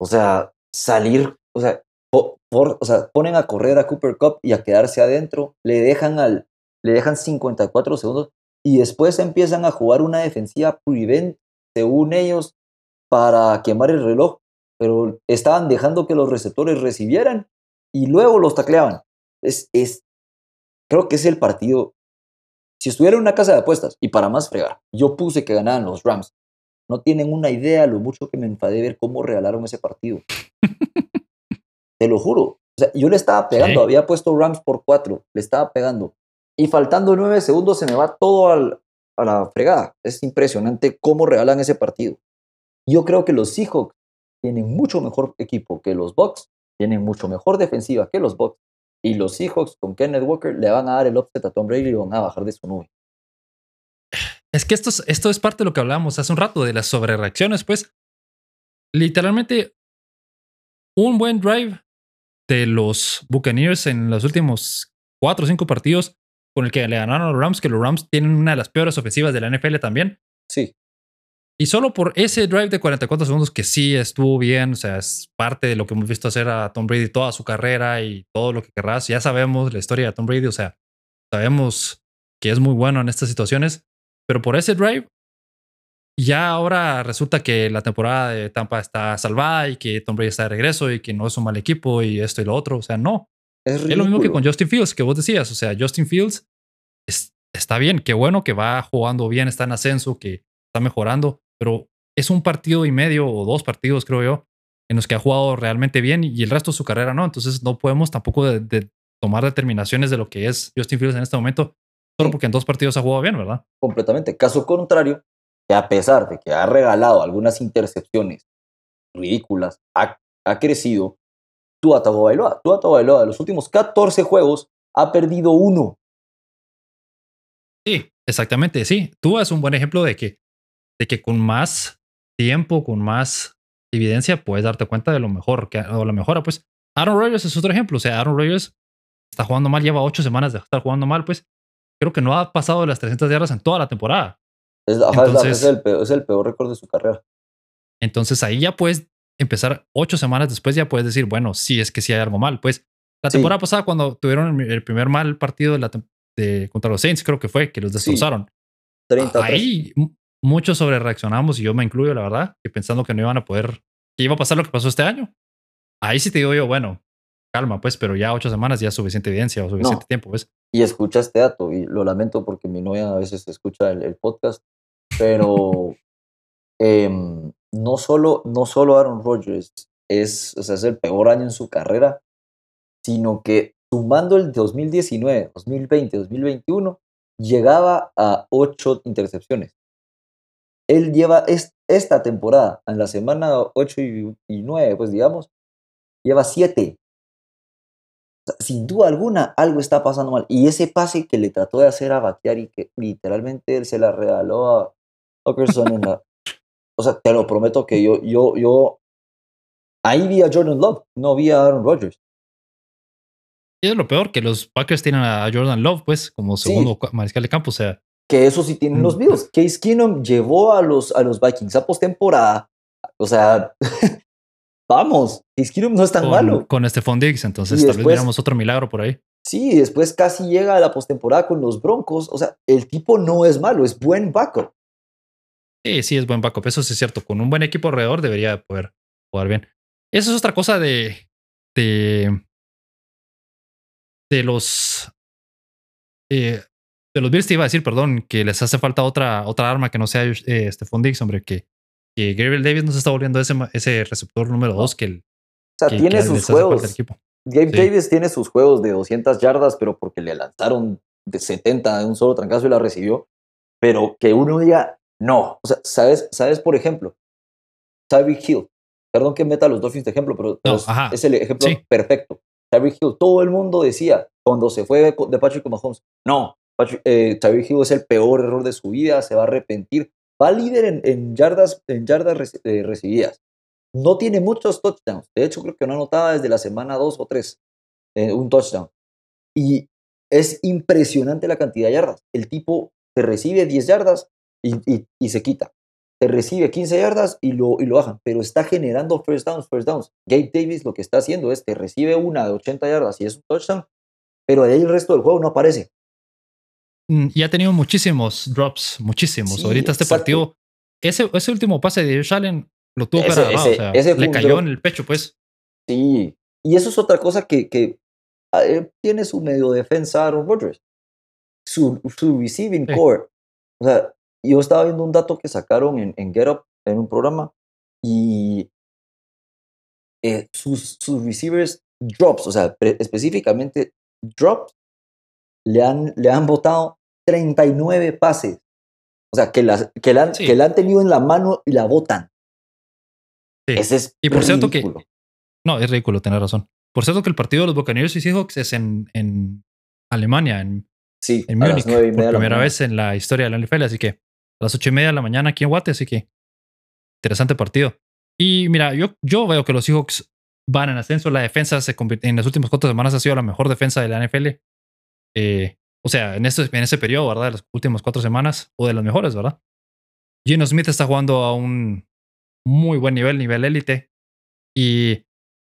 o sea, salir, o sea, o sea, ponen a correr a Cooper Cup y a quedarse adentro, le dejan al le dejan 54 segundos y después empiezan a jugar una defensiva prevent según ellos para quemar el reloj pero estaban dejando que los receptores recibieran y luego los tacleaban. Es, es, creo que es el partido. Si estuviera en una casa de apuestas, y para más fregar, yo puse que ganaban los Rams. No tienen una idea lo mucho que me enfadé ver cómo regalaron ese partido. Te lo juro. O sea, yo le estaba pegando, había puesto Rams por cuatro, le estaba pegando. Y faltando nueve segundos se me va todo a la fregada. Es impresionante cómo regalan ese partido. Yo creo que los Seahawks tienen mucho mejor equipo que los Bucks, tienen mucho mejor defensiva que los Bucks, y los Seahawks con Kenneth Walker le van a dar el offset a Tom Brady y van a bajar de su nube. Es que esto es, esto es parte de lo que hablábamos hace un rato, de las sobrereacciones, pues. Literalmente, un buen drive de los Buccaneers en los últimos cuatro o cinco partidos con el que le ganaron a los Rams, que los Rams tienen una de las peores ofensivas de la NFL también. Sí. Y solo por ese drive de 44 segundos que sí estuvo bien, o sea, es parte de lo que hemos visto hacer a Tom Brady toda su carrera y todo lo que querrás. Ya sabemos la historia de Tom Brady, o sea, sabemos que es muy bueno en estas situaciones, pero por ese drive, ya ahora resulta que la temporada de Tampa está salvada y que Tom Brady está de regreso y que no es un mal equipo y esto y lo otro. O sea, no. Es, lo mismo que con Justin Fields, que vos decías. O sea, Justin Fields está bien, qué bueno que va jugando bien, está en ascenso, que está mejorando, pero es un partido y medio o dos partidos, creo yo, en los que ha jugado realmente bien y el resto de su carrera no. Entonces no podemos tampoco de, tomar determinaciones de lo que es Justin Fields en este momento, solo porque en dos partidos ha jugado bien, ¿verdad? Completamente. Caso contrario, que a pesar de que ha regalado algunas intercepciones ridículas, ha, ha crecido. Tua Tagovailoa, Tua Tagovailoa, de los últimos 14 juegos ha perdido uno. Sí, exactamente, sí. Tú es un buen ejemplo de que, de que con más tiempo, con más evidencia, puedes darte cuenta de lo mejor, que, o la mejora. Pues Aaron Rodgers es otro ejemplo. O sea, Aaron Rodgers está jugando mal, lleva ocho semanas de estar jugando mal, pues creo que no ha pasado de las 300 yardas en toda la temporada. Es, entonces, el peor, es el peor récord de su carrera. Entonces ahí ya puedes empezar ocho semanas después, ya puedes decir, bueno, sí, es que sí hay algo mal. Pues la temporada pasada, cuando tuvieron el primer mal partido de la, de, contra los Saints, creo que fue, que los destrozaron. Ahí muchos sobre reaccionamos y yo me incluyo, la verdad, que pensando que no iban a poder, que iba a pasar lo que pasó este año. Ahí sí te digo yo, bueno, calma, pues, pero ya ocho semanas ya es suficiente evidencia o suficiente tiempo, pues. Y escucha este dato, y lo lamento porque mi novia a veces escucha el, podcast, pero em, no, solo, no solo Aaron Rodgers es, o sea, es el peor año en su carrera, sino que sumando el 2019, 2020, 2021, llegaba a ocho intercepciones. Él lleva esta temporada, en la semana 8 y, y 9, pues digamos, lleva siete sin duda alguna, algo está pasando mal. Y ese pase que le trató de hacer a Batear y que literalmente él se la regaló a Okerson en la. O sea, te lo prometo que yo, yo, yo. Ahí vi a Jordan Love, no vi a Aaron Rodgers. Y es lo peor, que los Packers tienen a Jordan Love, pues, como segundo mariscal de campo, o sea. Que eso sí tienen los mm. Bills. Case Keenum llevó a los, a los Vikings a postemporada. O sea, vamos, Iskirum no es tan malo. Con Stephon Diggs, entonces tal vez viéramos otro milagro por ahí. Sí, después casi llega a la postemporada con los Broncos. O sea, el tipo no es malo, es buen backup. Sí, sí, es buen backup. Eso sí es cierto. Con un buen equipo alrededor debería poder jugar bien. Eso es otra cosa de. de. de los. Eh, de los Bills te iba a decir, perdón, que les hace falta otra, otra arma que no sea eh, Stephon Diggs, hombre, que que Gabriel Davis no se está volviendo ese, ese receptor número dos que el. O sea, tiene sus juegos. Gabe Davis tiene sus juegos de 200 yardas, pero porque le lanzaron de 70 de un solo trancazo y la recibió. Pero que uno diga, no. O sea, ¿sabes, sabes por ejemplo, Tyreek Hill. Perdón que meta a los Dolphins de ejemplo, pero, es, el ejemplo perfecto. Tyreek Hill, todo el mundo decía cuando se fue de, Patrick Mahomes, no, eh, Tyreek es el peor error de su vida, se va a arrepentir va líder en, yardas, en yardas eh, recibidas. No tiene muchos touchdowns. De hecho, creo que no anotaba desde la semana 2 o 3 eh, un touchdown. Y es impresionante la cantidad de yardas. El tipo te recibe 10 yardas y, se quita. Te recibe 15 yardas y lo, y bajan. Pero está generando first downs, first downs. Gabe Davis lo que está haciendo es te recibe una de 80 yardas y es un touchdown. Pero de ahí el resto del juego no aparece. Mm, y ha tenido muchísimos drops, muchísimos. Ahorita este partido, ese, ese último pase de Josh Allen lo tuvo para o sea, le cayó en el pecho, pues. Sí, y eso es otra cosa que, que ah, tiene su medio defensa Aaron Rodgers. Su, su receiving core. O sea, yo estaba viendo un dato que sacaron en, en Get Up, en un programa, y eh, sus, sus receivers drops, o sea, específicamente drops, le han, le han votado 39 pases. O sea, que, las, que, la, que la han tenido en la mano y la botan. Ese es y por cierto que. No, es ridículo, tener razón. Por cierto que el partido de los Buccaneers y Seahawks es en, en Alemania, en, sí, en Múnich, por primera vez en la historia de la NFL. Así que a las ocho y media de la mañana aquí en Guate, así que interesante partido. Y mira, yo, yo veo que los Seahawks van en ascenso. La defensa se en las últimas cuatro semanas ha sido la mejor defensa de la NFL. Eh, o sea, en, este, en ese periodo, ¿verdad? De las últimas cuatro semanas o de las mejores, ¿verdad? Gino Smith está jugando a un muy buen nivel, nivel élite. Y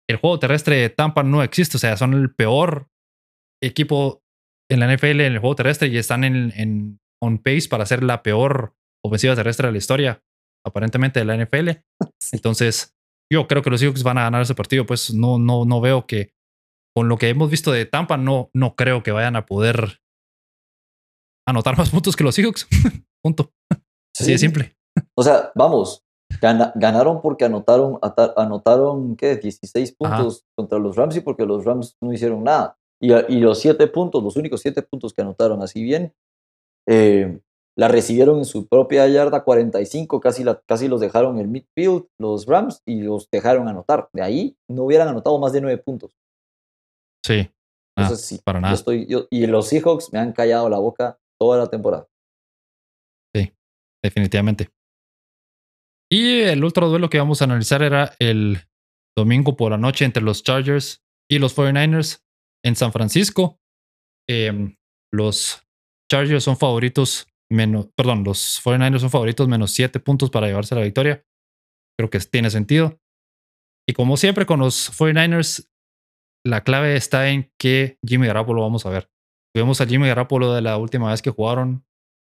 el juego terrestre de Tampa no existe. O sea, son el peor equipo en la NFL en el juego terrestre y están en, en on pace para ser la peor ofensiva terrestre de la historia, aparentemente de la NFL. Entonces, yo creo que los Seahawks van a ganar ese partido. Pues no, no, no veo que con lo que hemos visto de Tampa, no, no creo que vayan a poder anotar más puntos que los Seahawks. Punto. Así de simple. O sea, vamos, ganaron porque anotaron, anotaron ¿qué? 16 puntos contra los Rams y porque los Rams no hicieron nada. Y, y, los siete puntos, los únicos siete puntos que anotaron así bien, eh, la recibieron en su propia yarda 45, casi, la, casi los dejaron en el midfield, los Rams, y los dejaron anotar. De ahí no hubieran anotado más de nueve puntos. Sí. Ah, sí, para nada. estoy, y los Seahawks me han callado la boca toda la temporada. Sí, definitivamente. Y el otro duelo que vamos a analizar era el domingo por la noche entre los Chargers y los 49ers en San Francisco. Em, los Chargers son favoritos menos, perdón, los 49ers son favoritos menos 7 puntos para llevarse la victoria. Creo que tiene sentido. Y como siempre con los 49ers, la clave está en que Jimmy Garoppolo vamos a ver. Vemos a Jimmy Garoppolo de la última vez que jugaron,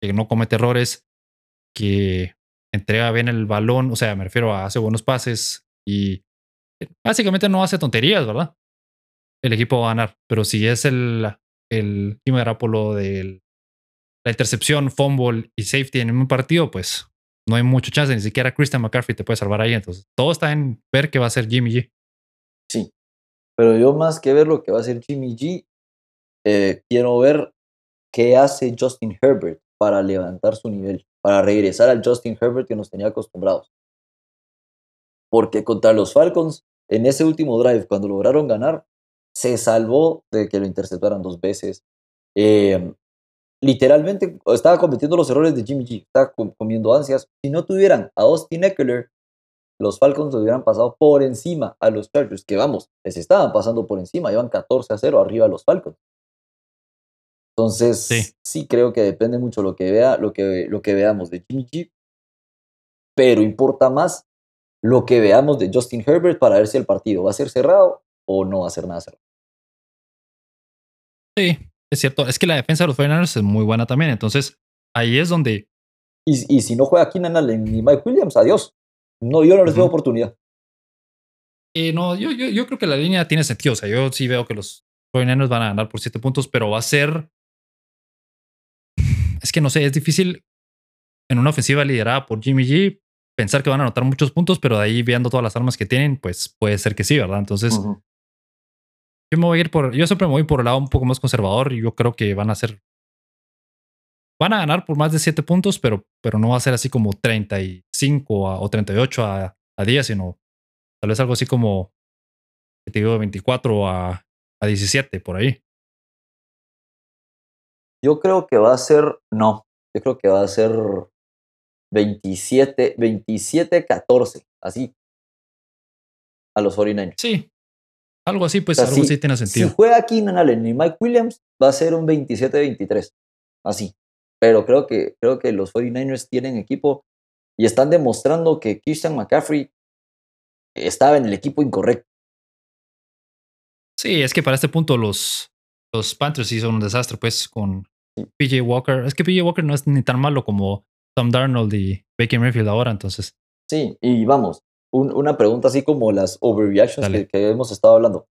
que no comete errores, que entrega bien el balón, o sea, me refiero a hace buenos pases y básicamente no hace tonterías, ¿verdad? El equipo va a ganar, pero si es el, Jimmy Garoppolo de la intercepción, fumble y safety en un partido, pues no hay mucho chance, ni siquiera Christian McCaffrey te puede salvar ahí, entonces todo está en ver qué va a hacer Jimmy G. Sí, pero yo más que ver lo que va a hacer Jimmy G, eh, quiero ver qué hace Justin Herbert para levantar su nivel, para regresar al Justin Herbert que nos tenía acostumbrados. Porque contra los Falcons, en ese último drive, cuando lograron ganar, se salvó de que lo interceptaran dos veces. Eh, literalmente estaba cometiendo los errores de Jimmy G, estaba comiendo ansias. Si no tuvieran a Austin Eckler, los Falcons hubieran pasado por encima a los Chargers, que vamos, les estaban pasando por encima, iban 14 a 0 arriba a los Falcons. Entonces, sí. creo que depende mucho lo que, vea, lo que, lo que veamos de Jimmy G, pero importa más lo que veamos de Justin Herbert para ver si el partido va a ser cerrado o no va a ser nada cerrado. Sí, es cierto. Es que la defensa de los 49 es muy buena también. Entonces, ahí es donde. Y, y si no juega Keenan Allen ni Mike Williams, adiós. No, yo no les veo oportunidad. Eh, no, yo, yo, yo, creo que la línea tiene sentido. O sea, yo sí veo que los 49 van a ganar por 7 puntos, pero va a ser. Es que no sé, es difícil en una ofensiva liderada por Jimmy G pensar que van a anotar muchos puntos, pero de ahí viendo todas las armas que tienen, pues puede ser que sí, ¿verdad? Entonces, yo me voy a ir por. Yo siempre me voy por el lado un poco más conservador y yo creo que van a ser. Van a ganar por más de 7 puntos, pero, pero no va a ser así como 35 a, o 38 a, a 10, sino tal vez algo así como. Te digo, 24 a, a 17, por ahí. Yo creo que va a ser. No. Yo creo que va a ser 27, 27, 14. Así. A los 49ers. Sí, algo así, pues algo así tiene sentido. Si juega Keenan Allen y Mike Williams, va a ser un 27-23. Así. Pero creo que, creo que los 49ers tienen equipo y están demostrando que Christian McCaffrey estaba en el equipo incorrecto. Sí, es que para este punto los, los Panthers sí son un desastre, pues, con PJ Walker. Es que PJ Walker no es ni tan malo como Tom Darnold y Baker Mayfield ahora, entonces. Sí, y vamos, una pregunta así como las overreactions que, hemos estado hablando.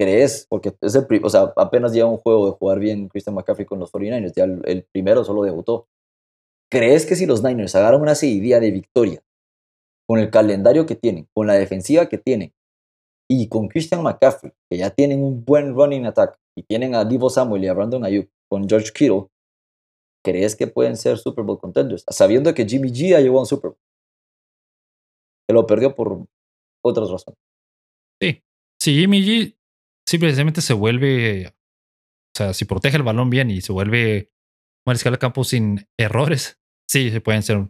¿Crees? Porque es el, o sea, apenas lleva un juego de jugar bien Christian McCaffrey con los 49ers, ya el, primero solo debutó. ¿Crees que si los Niners agarran una seguidilla de victoria con el calendario que tienen, con la defensiva que tienen y con Christian McCaffrey, que ya tienen un buen running attack y tienen a Divo Samuel y a Brandon Ayuk con George Kittle, ¿crees que pueden ser Super Bowl contenders? Sabiendo que Jimmy G ya llegó a un Super Bowl lo perdió por otras razones. Sí. Si Jimmy G simplemente se vuelve, o sea, si protege el balón bien y se vuelve mariscal de campo sin errores, sí, se pueden ser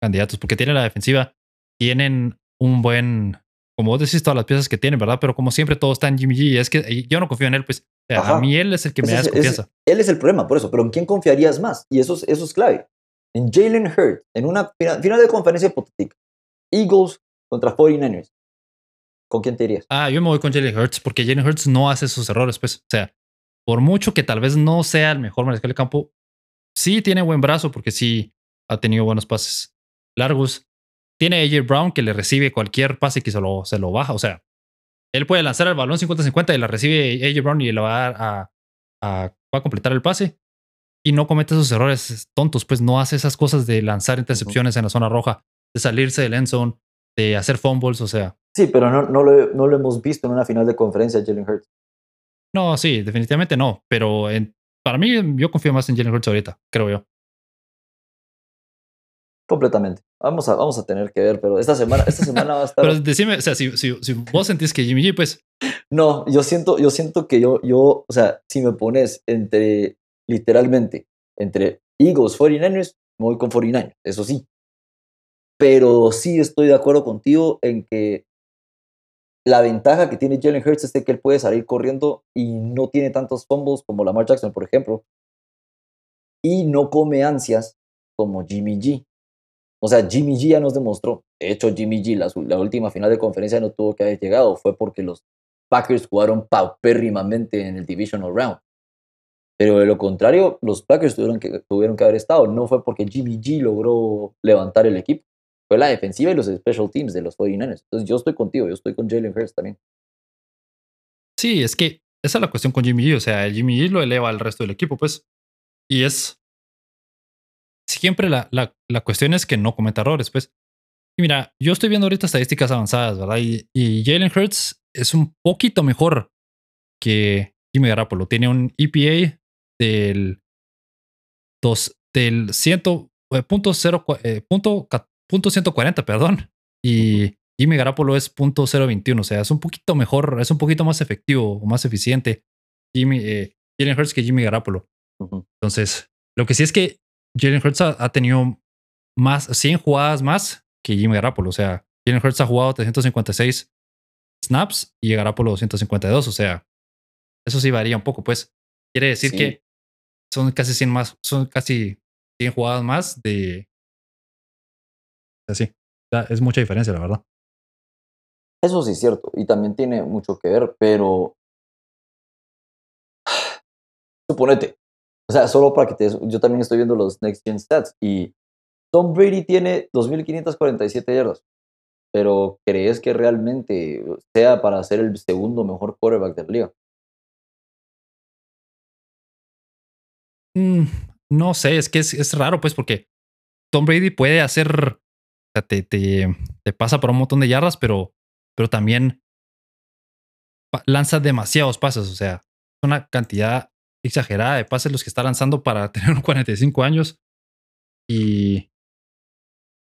candidatos porque tienen la defensiva, tienen un buen, como vos decís, todas las piezas que tienen, ¿verdad? Pero como siempre todo está en Jimmy G, es que yo no confío en él, pues a mí él es el que me da desconfianza. él es el problema, por eso, pero ¿en quién confiarías más? Y eso es, eso es clave. en Jalen Hurts, en una final, de conferencia hipotética, Eagles contra 49ers, ¿con quién te irías? Ah, yo me voy con Jalen Hurts porque Jalen Hurts no hace sus errores, pues. O sea, por mucho que tal vez no sea el mejor mariscal de campo, sí tiene buen brazo porque sí ha tenido buenos pases largos. Tiene a AJ Brown que le recibe cualquier pase que se lo, se lo baja. O sea, él puede lanzar el balón 50-50 y la recibe AJ Brown y le va a, a, va a completar el pase. Y no comete esos errores tontos, pues no hace esas cosas de lanzar intercepciones en la zona roja, de salirse del end zone, de hacer fumbles, o sea. Sí, pero no, no, lo, no lo hemos visto en una final de conferencia, Jalen Hurts. No, sí, definitivamente no. Pero para mí, yo confío más en Jalen Hurts ahorita, creo yo. Completamente. Vamos a, vamos a tener que ver, pero esta semana, esta semana va a estar. pero decime, o sea, si, si, vos sentís que Jimmy G, pues. No, yo siento, yo siento que yo, yo, o sea, si me pones entre, literalmente, entre Eagles, 49ers, me voy con 49ers, eso sí. Pero sí estoy de acuerdo contigo en que la ventaja que tiene Jalen Hurts es de que él puede salir corriendo y no tiene tantos fumbles como Lamar Jackson, por ejemplo. Y no come ansias como Jimmy G. O sea, Jimmy G ya nos demostró. De hecho, Jimmy G, la, última final de conferencia no tuvo que haber llegado. Fue porque los Packers jugaron paupérrimamente en el Divisional Round. Pero de lo contrario, los Packers tuvieron que, tuvieron que haber estado. No fue porque Jimmy G logró levantar el equipo fue la defensiva y los special teams de los 49ers. Entonces yo estoy contigo, yo estoy con Jalen Hurts también. Sí, es que esa es la cuestión con Jimmy G. O sea, Jimmy G lo eleva al resto del equipo, pues. Y es. Siempre la, la, la cuestión es que no cometa errores, pues. Y mira, yo estoy viendo ahorita estadísticas avanzadas, ¿verdad? Y, y Jalen Hurts es un poquito mejor que Jimmy Garoppolo. Tiene un EPA del, dos, del 100, eh, punto, cero, eh, punto .140, perdón. Y Jimmy Garapolo es .021, o sea, es un poquito mejor, es un poquito más efectivo o más eficiente Jimmy, eh, Jalen Hurts que Jimmy Garapolo. Entonces, lo que sí es que Jalen Hurts ha, tenido más, 100 jugadas más que Jimmy Garapolo. O sea, Jalen Hurts ha jugado 356 snaps y Garapolo 252. O sea, eso sí varía un poco, pues. Quiere decir que son casi 100 más, son casi 100 jugadas más de, Así. es mucha diferencia, la verdad. Eso sí es cierto. Y también tiene mucho que ver, pero. Suponete. O sea, solo para que te. Yo también estoy viendo los Next Gen Stats y Tom Brady tiene 2.547 yardas. Pero ¿crees que realmente sea para ser el segundo mejor quarterback de la liga? Mm, no sé, es que es, es, raro, pues, porque Tom Brady puede hacer sea, te, te, pasa por un montón de yardas, pero, pero también lanza demasiados pases. O sea, una cantidad exagerada de pases los que está lanzando para tener 45 años. Y,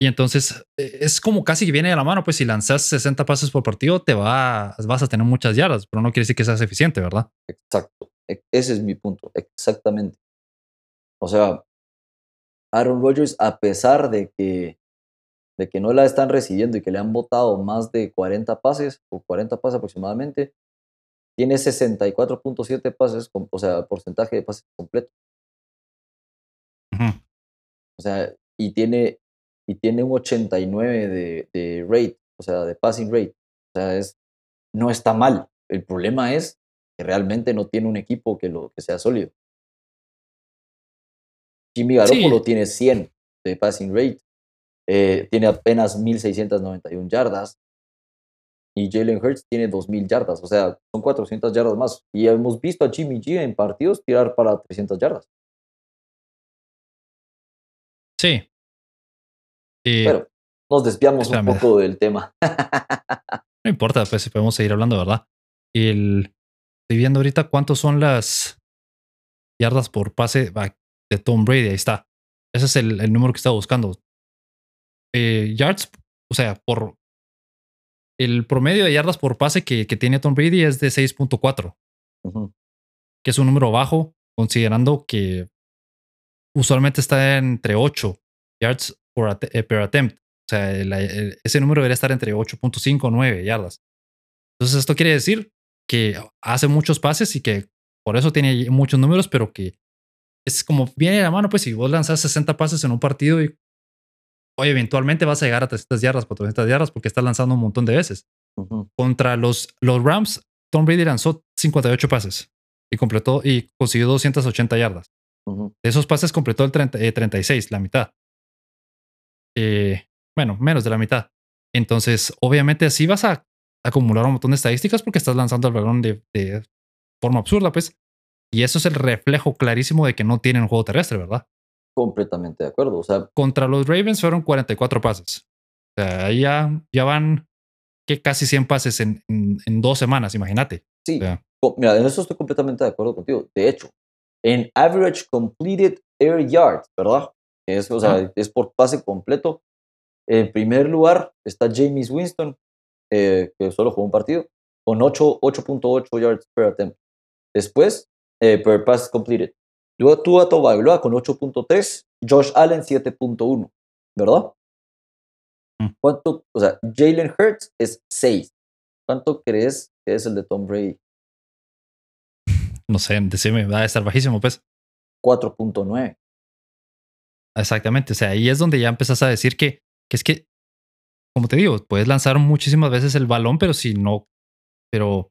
y entonces e, es como casi que viene de la mano, pues si lanzas 60 pases por partido, te va, vas a tener muchas yardas, pero no quiere decir que seas eficiente, ¿verdad? Exacto. E, ese es mi punto, exactamente. O sea, Aaron Rodgers, a pesar de que de que no la están recibiendo y que le han votado más de 40 pases o 40 pases aproximadamente, tiene 64.7 pases, o sea, porcentaje de pases completo. O sea, y tiene, y tiene un 89 de, de, rate, o sea, de passing rate. O sea, es, no está mal. El problema es que realmente no tiene un equipo que, lo, que sea sólido. Jimmy Garoppolo tiene 100 de passing rate eh, tiene apenas 1.691 yardas y Jalen Hurts tiene 2.000 yardas, o sea, son 400 yardas más. Y hemos visto a Jimmy G en partidos tirar para 300 yardas. Sí. Pero nos desviamos un poco del tema. no importa, pues podemos seguir hablando, ¿verdad? El, estoy viendo ahorita cuántos son las yardas por pase de Tom Brady. Ahí está. Ese es el, el número que estaba buscando. Eh, yards, o sea, por el promedio de yardas por pase que, que tiene Tom Brady es de 6.4, que es un número bajo, considerando que usualmente está entre 8 yards eh, per attempt. O sea, ese número debería estar entre 8.5 o 9 yardas. Entonces, esto quiere decir que hace muchos pases y que por eso tiene muchos números, pero que es como viene de la mano, pues si vos lanzas 60 pases en un partido y oye, eventualmente vas a llegar a 300 yardas, 400 yardas porque estás lanzando un montón de veces. Contra los, los Rams, Tom Brady lanzó 58 pases y completó y consiguió 280 yardas. De esos pases completó el 36, eh, la mitad. Eh, bueno, menos de la mitad. Entonces, obviamente, así vas a acumular un montón de estadísticas porque estás lanzando el balón de, de forma absurda, pues. Y eso es el reflejo clarísimo de que no tienen un juego terrestre, ¿verdad? Completamente de acuerdo. O sea, contra los Ravens fueron 44 pases. O sea, ahí ya, ya van que casi 100 pases en, en, dos semanas, imagínate. Sí, mira, en eso estoy completamente de acuerdo contigo. De hecho, en average completed air yards, ¿verdad? Es, o sea, es por pase completo. En primer lugar está James Winston, eh, que solo jugó un partido, con 8.8 yards per attempt. Después, eh, per pass completed. Luego Tua Tagovailoa con 8.3, Josh Allen 7.1, ¿verdad? Mm. ¿Cuánto? O sea, Jalen Hurts es 6. ¿Cuánto crees que es el de Tom Brady? No sé, decime, va a estar bajísimo, pues. 4.9. Exactamente, o sea, ahí es donde ya empezás a decir que, que es que, como te digo, puedes lanzar muchísimas veces el balón, pero si no, pero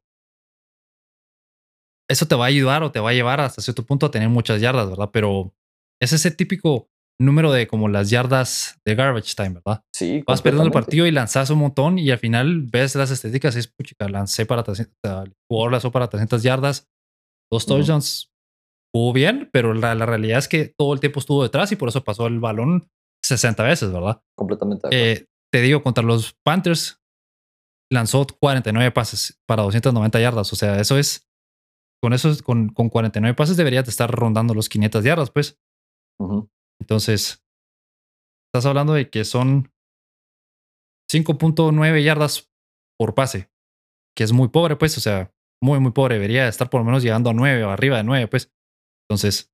eso te va a ayudar o te va a llevar hasta cierto punto a tener muchas yardas, ¿verdad? Pero es ese típico número de como las yardas de garbage time, ¿verdad? Sí. Vas perdiendo el partido y lanzas un montón y al final ves las estadísticas y es, puchica, lancé para 300, el jugador lanzó para 300 yardas, dos touchdowns, jugó bien, pero la, realidad es que todo el tiempo estuvo detrás y por eso pasó el balón 60 veces, ¿verdad? Completamente. Eh, te digo, contra los Panthers lanzó 49 pases para 290 yardas, o sea, eso es con eso, con, con 49 pases deberías de estar rondando los 500 yardas, pues. Entonces, estás hablando de que son 5.9 yardas por pase, que es muy pobre, pues, o sea, muy, muy pobre. Debería estar por lo menos llegando a 9 o arriba de 9, pues. Entonces,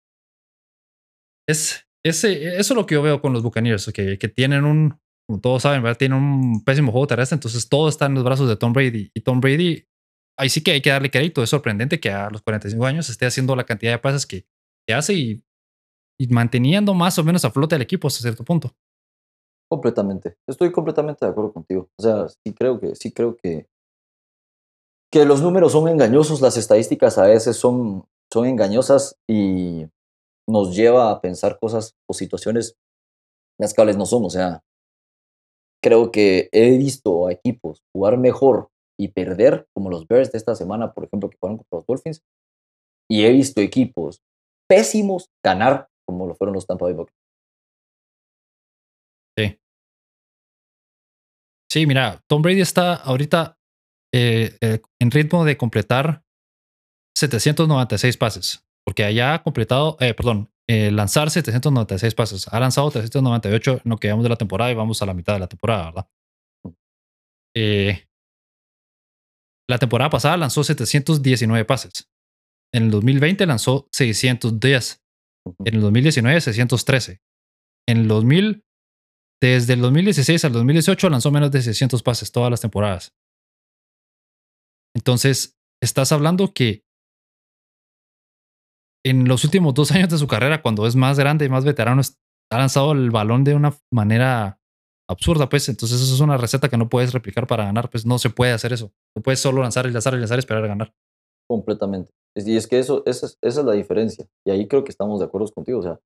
es, ese, eso es lo que yo veo con los Buccaneers, que, que tienen un, como todos saben, ¿verdad? tienen un pésimo juego terrestre, entonces todo está en los brazos de Tom Brady. Y Tom Brady ahí sí que hay que darle crédito. Es sorprendente que a los 45 años esté haciendo la cantidad de pases que, hace y, manteniendo más o menos a flote el equipo hasta cierto punto. Completamente. Estoy completamente de acuerdo contigo. O sea, sí creo que, sí creo que, que los números son engañosos, las estadísticas a veces son, son engañosas y nos lleva a pensar cosas o situaciones las cuales no son. O sea, creo que he visto a equipos jugar mejor y perder, como los Bears de esta semana, por ejemplo, que fueron contra los Dolphins. Y he visto equipos pésimos ganar, como lo fueron los Tampa Bay Buccaneers. Sí. Sí, mira, Tom Brady está ahorita eh, eh, en ritmo de completar 796 pases, porque allá ha completado, eh, perdón, lanzar 796 pases. Ha lanzado 398 en lo que vamos de la temporada y vamos a la mitad de la temporada, ¿verdad? Mm. Eh, la temporada pasada lanzó 719 pases. En el 2020 lanzó 610. En el 2019 613. En el 2000 desde el 2016 al 2018 lanzó menos de 600 pases todas las temporadas. Entonces, estás hablando que en los últimos dos años de su carrera, cuando es más grande y más veterano, ha lanzado el balón de una manera absurda, pues. Entonces, eso es una receta que no puedes replicar para ganar, pues no se puede hacer eso. No puedes solo lanzar y lanzar y lanzar y esperar a ganar. Completamente. Y es que eso, esa, es, esa es la diferencia. Y ahí creo que estamos de acuerdo contigo. O sea,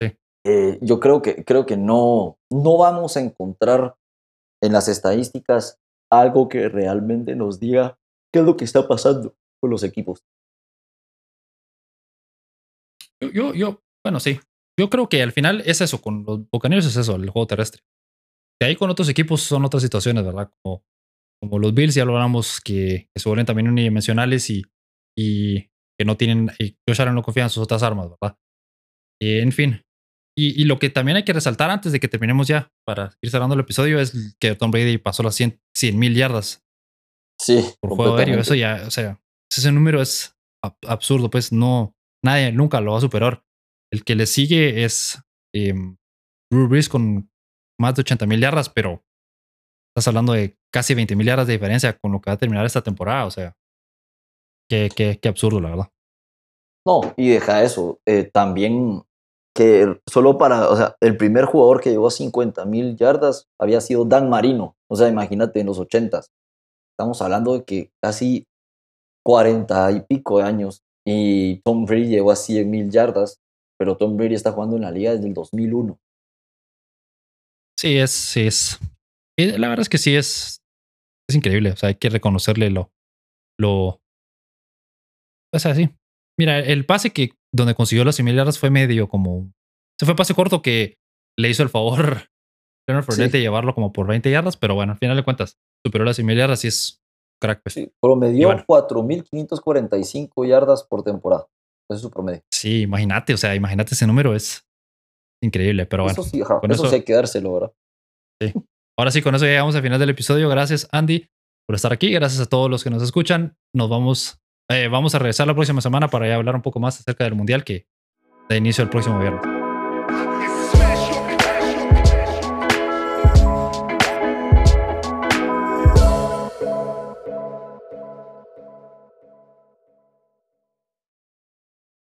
sí. Eh, yo creo que, creo que no, no vamos a encontrar en las estadísticas algo que realmente nos diga qué es lo que está pasando con los equipos. Yo, yo, bueno, sí, yo creo que al final es eso, con los Buccaneers es eso, el juego terrestre. De ahí con otros equipos son otras situaciones, ¿verdad? Como, como los Bills, ya lo hablamos, que, se vuelven también unidimensionales y, y que no tienen, y Josh Allen no confía en sus otras armas, ¿verdad? Y, en fin. Y, y, lo que también hay que resaltar antes de que terminemos ya, para ir cerrando el episodio, es que Tom Brady pasó las 100 mil yardas. Sí. Por juego aéreo. Eso ya, o sea, ese número es absurdo, pues no, nadie nunca lo va a superar. El que le sigue es eh, con más de 80 mil yardas, pero estás hablando de casi 20 mil yardas de diferencia con lo que va a terminar esta temporada. O sea, qué, qué, qué absurdo, la verdad. No, y deja eso. eh, también que solo para, o sea, el primer jugador que llegó a 50 mil yardas había sido Dan Marino. O sea, imagínate en los 80 Estamos hablando de que casi 40 y pico de años y Tom Brady llegó a 100 mil yardas, pero Tom Brady está jugando en la liga desde el 2001. Sí, es, sí, es. La verdad es que sí es, es increíble. O sea, hay que reconocerle lo, lo. O sea, sí. Mira, el pase que donde consiguió las similares fue medio como. Se fue pase corto que le hizo el favor Leonard Fournette Sí. de llevarlo como por 20 yardas, pero bueno, al final de cuentas, superó las similares y es crack. Pues. Sí, promedió Y bueno. 4.545 yardas por temporada. Ese es su promedio. Sí, imagínate, o sea, imagínate ese número, es increíble, pero bueno. eso sí, ajá, con eso, eso- sí hay que dárselo, ¿verdad? Ahora sí, con eso llegamos al final del episodio. Gracias, Andy, por estar aquí. Gracias a todos los que nos escuchan. Nos vamos, eh, vamos a regresar la próxima semana para ya hablar un poco más acerca del Mundial que da inicio el próximo viernes.